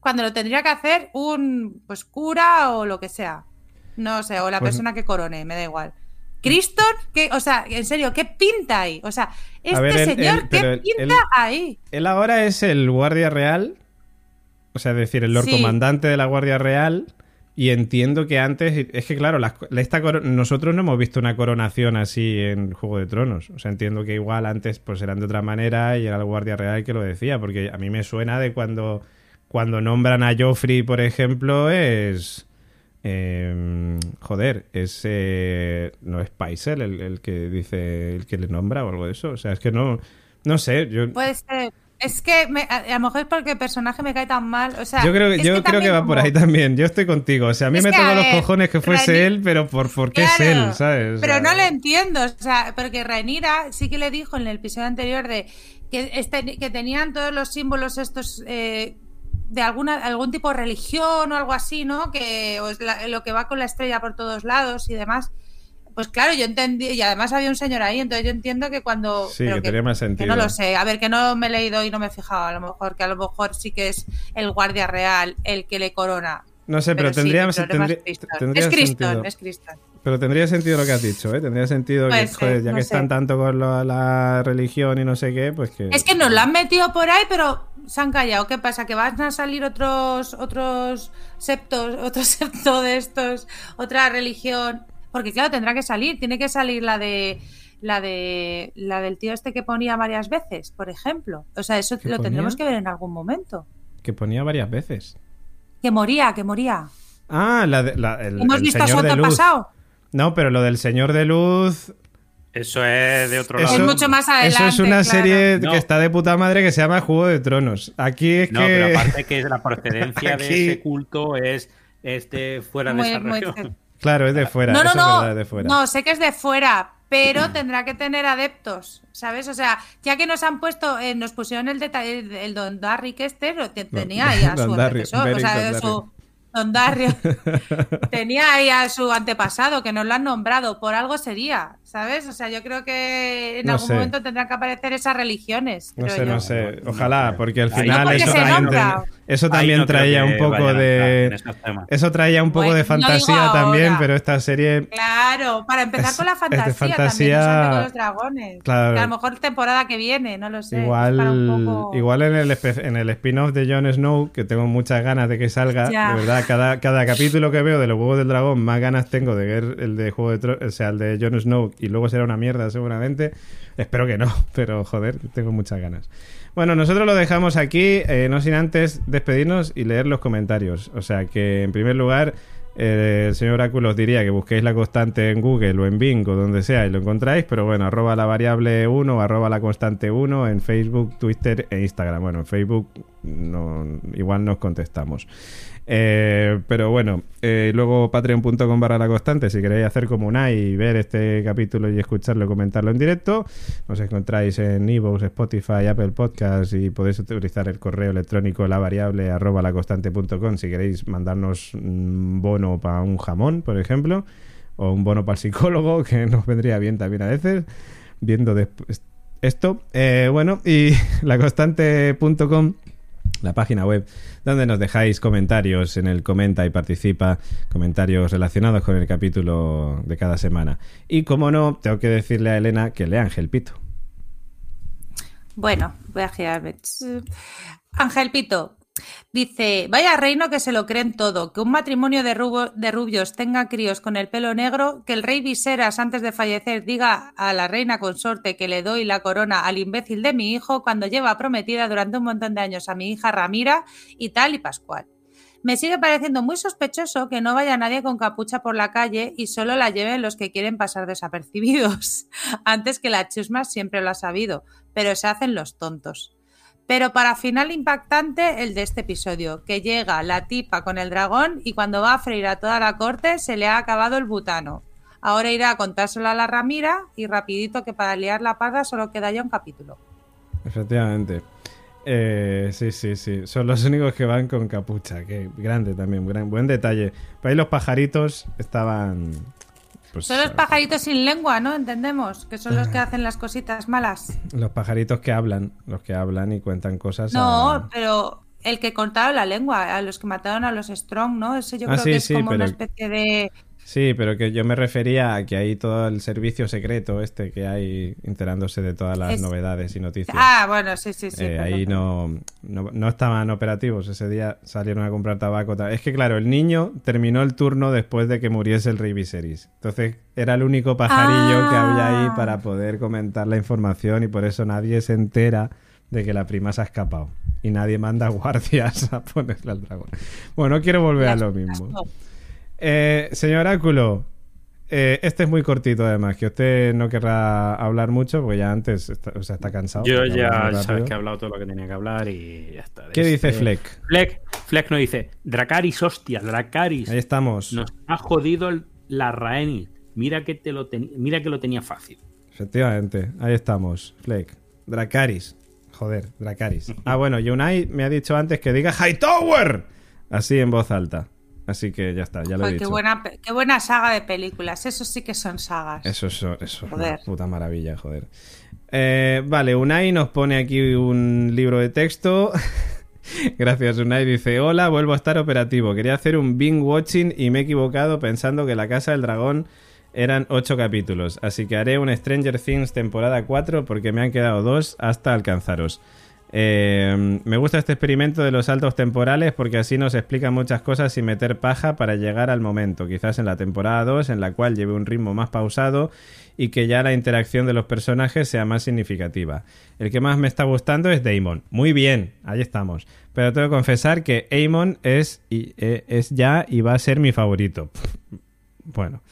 cuando lo tendría que hacer un pues cura o lo que sea. No sé, o la Pues- persona que corone, me da igual. Criston, ¿qué, o sea, en serio, ¿qué pinta ahí? O sea, este ver, él- señor, él- ¿qué pinta él- ahí? Él ahora es el guardia real, o sea, es decir, el Lord Sí. Comandante de la Guardia Real. Y entiendo que antes, es que claro, las- esta nosotros no hemos visto una coronación así en Juego de Tronos. O sea, entiendo que igual antes pues eran de otra manera y era el Guardia Real que lo decía, porque a mí me suena de cuando, cuando nombran a Joffrey, por ejemplo, es... eh, joder, es... eh, no es Paisel el, el que dice, el que le nombra o algo de eso. O sea, es que no... No sé, yo... Puede ser. Es que me- a, a lo mejor es porque el personaje me cae tan mal. O sea, Yo creo, yo creo que va por ahí también. Yo estoy contigo. O sea, a mí Es me que, a los cojones que fuese él, pero por, ¿por qué es él? ¿Sabes? O Pero no lo entiendo, o sea, porque Rhaenyra sí que le dijo en el episodio anterior de que, este- que tenían todos los símbolos estos eh, de alguna algún tipo de religión o algo así, ¿no? Que o es la- lo que va con la estrella por todos lados y demás. Pues claro, yo entendí, y además había un señor ahí, entonces yo entiendo que cuando... Sí, pero que tenía más que sentido. no lo sé, a ver, que no me he leído y no me he fijado, a lo mejor, que a lo mejor sí que es el guardia real el que le corona. No sé, pero, sí, tendría, problema tendría- es tendría Es Criston, sentido. es Criston. Pero tendría sentido lo que has dicho, ¿eh? Tendría sentido que, joder, ya no que sé. están tanto con lo- la religión y no sé qué, pues que... Es que nos lo han metido por ahí, pero se han callado. ¿Qué pasa? ¿Que van a salir otros otros septos, otro (laughs) septo de estos, otra religión? Porque claro, tendrá que salir, tiene que salir la de la de la del tío este que ponía varias veces, por ejemplo. O sea, eso ¿Que lo ponía? tendremos que ver en algún momento. que ponía varias veces. Que moría, que moría. Ah, la de- la- el, Hemos el visto a su Señor de Luz. antepasado. No, pero lo del Señor de Luz... Eso es de otro Eso, lado. Es mucho más adelante, Eso es una claro. serie No. que está de puta madre que se llama Juego de Tronos. Aquí es No, que... pero aparte que la procedencia (laughs) Aquí- de ese culto es, es de fuera de esa región. Claro, es de fuera. No, no, eso no. es de fuera. No, sé que es de fuera, pero tendrá que tener adeptos, ¿sabes? O sea, ya que nos han puesto, eh, nos pusieron el detalle, el, el Don Darrick este, lo te- tenía ahí a (laughs) su Darry, antecesor, o sea, Don su Don Darrio. (laughs) tenía ahí a su antepasado, que nos lo han nombrado, por algo sería, ¿sabes? O sea, yo creo que en No algún sé. momento tendrán que aparecer esas religiones. No sé, yo. no sé. Ojalá, porque al final porque eso también, eso también no traía un poco de... Eso traía un poco Bueno, de fantasía también, pero esta serie... Claro, para empezar Es- con la es de fantasía, fantasía- también, con los dragones. Claro. Que a lo mejor temporada que viene, no lo sé. Igual, poco- igual en el, en el spin-off de Jon Snow, que tengo muchas ganas de que salga, Ya. de verdad, cada, cada capítulo que veo de los Huevos del Dragón, más ganas tengo de ver el de Juego de Tro- o sea, el de Jon Snow, y luego será una mierda seguramente. Espero que no, (laughs) pero joder, tengo muchas ganas. Bueno, nosotros lo dejamos aquí, eh, no sin antes despedirnos y leer los comentarios. O sea que, en primer lugar, Eh, el señor Oráculo os diría que busquéis la constante en Google o en Bing o donde sea y lo encontráis, pero bueno, arroba la variable 1 arroba la constante 1 en Facebook, Twitter e Instagram. Bueno, en Facebook igual nos contestamos. Eh, pero bueno, eh, luego patreon.com barra la constante, si queréis hacer como una y ver este capítulo y escucharlo y comentarlo en directo, nos encontráis en Evox, Spotify, Apple Podcast y podéis utilizar el correo electrónico la variable arroba la constante.com si queréis mandarnos un bono para un jamón, por ejemplo, o un bono para el psicólogo, (laughs) que nos vendría bien también a veces, viendo después esto. Eh, bueno, y (laughs) laconstante.com la página web donde nos dejáis comentarios en el comenta y participa, comentarios relacionados con el capítulo de cada semana. Y como no, tengo que decirle a Elena que lea Ángel Pito. Bueno, voy a girarme. Ángel Pito, Dice, vaya reino que se lo creen todo, que un matrimonio de, rubios tenga críos con el pelo negro, que el rey Viseras antes de fallecer diga a la reina consorte que le doy la corona al imbécil de mi hijo cuando lleva prometida durante un montón de años a mi hija Ramira y tal y Pascual. Me sigue pareciendo muy sospechoso que no vaya nadie con capucha por la calle y solo la lleven los que quieren pasar desapercibidos. (laughs) Antes que la chusma siempre lo ha sabido, pero se hacen los tontos. Pero para final impactante el de este episodio, que llega la tipa con el dragón y cuando va a freír a toda la corte se le ha acabado el butano. Ahora irá a contárselo a la Ramira y rapidito que para liar la parda solo queda ya un capítulo. Efectivamente. Eh, sí, sí, sí. Son los únicos que van con capucha. Que grande también, buen detalle. Por ahí los pajaritos estaban pues, son los pajaritos sin lengua, ¿no? Entendemos, que son los que hacen las cositas malas. Los pajaritos que hablan, los que hablan y cuentan cosas. No, pero el que contaba la lengua, a los que mataron a los Strong, ¿no? Ese yo ah, creo que es como una especie de Sí, pero que yo me refería a que hay todo el servicio secreto este que hay enterándose de todas las novedades y noticias. Ah, bueno, sí, sí, sí. Eh, ahí no, no, estaban operativos. Ese día salieron a comprar tabaco. Es que, claro, el niño terminó el turno después de que muriese el rey Viserys. Entonces era el único pajarillo que había ahí ah. para poder comentar la información y por eso nadie se entera de que la prima se ha escapado. Y nadie manda (laughs) guardias a ponerle al dragón. Bueno, no quiero volver a lo mismo. Eh, señor Áculo, eh, este es muy cortito además, que usted no querrá hablar mucho porque ya antes está, o sea, está cansado. Yo ya sabes que he hablado todo lo que tenía que hablar y ya está. ¿Qué dice este, Fleck? Fleck? Fleck nos dice, Dracaris, hostia, Dracaris. Ahí estamos. Nos ha jodido la Raeni. Mira que, te lo mira que lo tenía fácil. Efectivamente, ahí estamos. Fleck. Dracaris. Joder, Dracaris. (laughs) ah, bueno, Yunai me ha dicho antes que diga Hightower. Así en voz alta. Así que ya está, ya lo he dicho. Qué buena, qué buena saga de películas. Eso sí que son sagas. Eso, eso, eso es una puta maravilla, joder. Eh, vale, Unai nos pone aquí un libro de texto. (laughs) Gracias, Unai. Dice: Hola, vuelvo a estar operativo. Quería hacer un Bing Watching y me he equivocado pensando que La Casa del Dragón eran ocho capítulos. Así que haré un Stranger Things temporada 4 porque me han quedado dos hasta alcanzaros. Eh, me gusta este experimento de los saltos temporales porque así nos explica muchas cosas sin meter paja para llegar al momento, quizás en la temporada 2 en la cual lleve un ritmo más pausado y que ya la interacción de los personajes sea más significativa. El que más me está gustando es Damon. Muy bien, ahí estamos. Pero tengo que confesar que Amon es, eh, es ya y va a ser mi favorito. Bueno,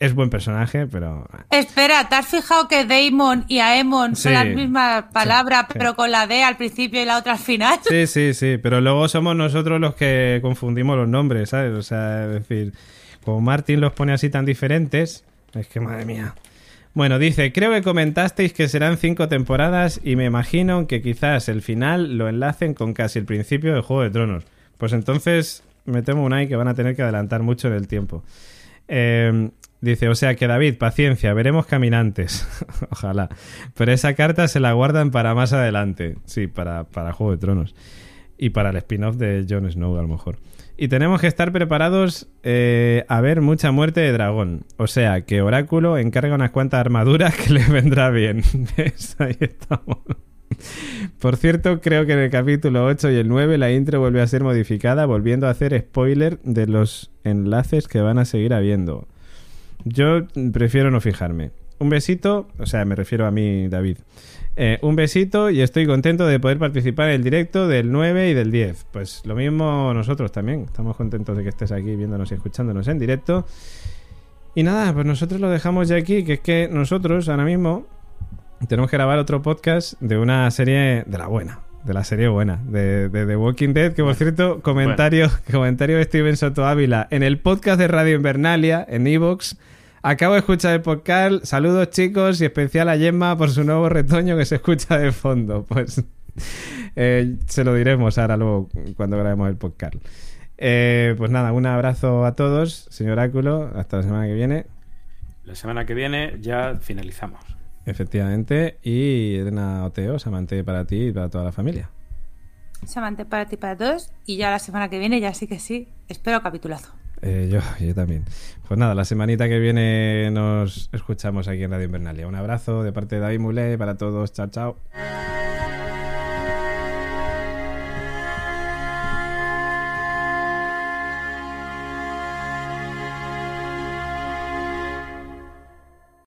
es buen personaje, pero. Espera, ¿te has fijado que Damon y Aemon son la misma palabra, pero con la D al principio y la otra al final? Sí, sí, sí, pero luego somos nosotros los que confundimos los nombres, ¿sabes? O sea, es decir, como Martin los pone así tan diferentes, es que madre mía. Bueno, dice, creo que comentasteis que serán cinco temporadas y me imagino que quizás el final lo enlacen con casi el principio de Juego de Tronos. Pues entonces me temo un ay que van a tener que adelantar mucho en el tiempo. Eh, Dice, o sea que David, paciencia, veremos caminantes. (laughs) Ojalá. Pero esa carta se la guardan para más adelante. Sí, para, para Juego de Tronos. Y para el spin-off de Jon Snow, a lo mejor. Y tenemos que estar preparados eh, a ver mucha muerte de dragón. O sea que Oráculo encarga unas cuantas armaduras (laughs) que le vendrá bien. (laughs) Ahí estamos. Por cierto, creo que en el capítulo 8 y el 9 la intro vuelve a ser modificada, volviendo a hacer spoiler de los enlaces que van a seguir habiendo. Yo prefiero no fijarme. Un besito, o sea, me refiero a mí, David. Eh, un besito y estoy contento de poder participar en el directo del 9 y del 10. Pues lo mismo nosotros también. Estamos contentos de que estés aquí viéndonos y escuchándonos en directo. Y nada, pues nosotros lo dejamos ya aquí, que es que nosotros ahora mismo tenemos que grabar otro podcast de una serie de la buena, de la serie buena, de, de The Walking Dead, que por cierto, comentario, (laughs) comentario de Steven Soto Ávila, en el podcast de Radio Invernalia, en Evox, acabo de escuchar el podcast, saludos chicos y especial a Gemma por su nuevo retoño que se escucha de fondo, (laughs) pues eh, se lo diremos ahora luego cuando grabemos el podcast. Eh, pues nada, un abrazo a todos, señor Áculo, hasta la semana que viene. La semana que viene ya finalizamos. Efectivamente, y Edna Oteo, Samante para ti y para toda la familia. Samante para ti y para todos, y ya la semana que viene, ya sí que sí, espero capitulazo. Eh, yo, yo también. Pues nada, la semanita que viene nos escuchamos aquí en Radio Invernalia. Un abrazo de parte de David Muley para todos. Chao, chao.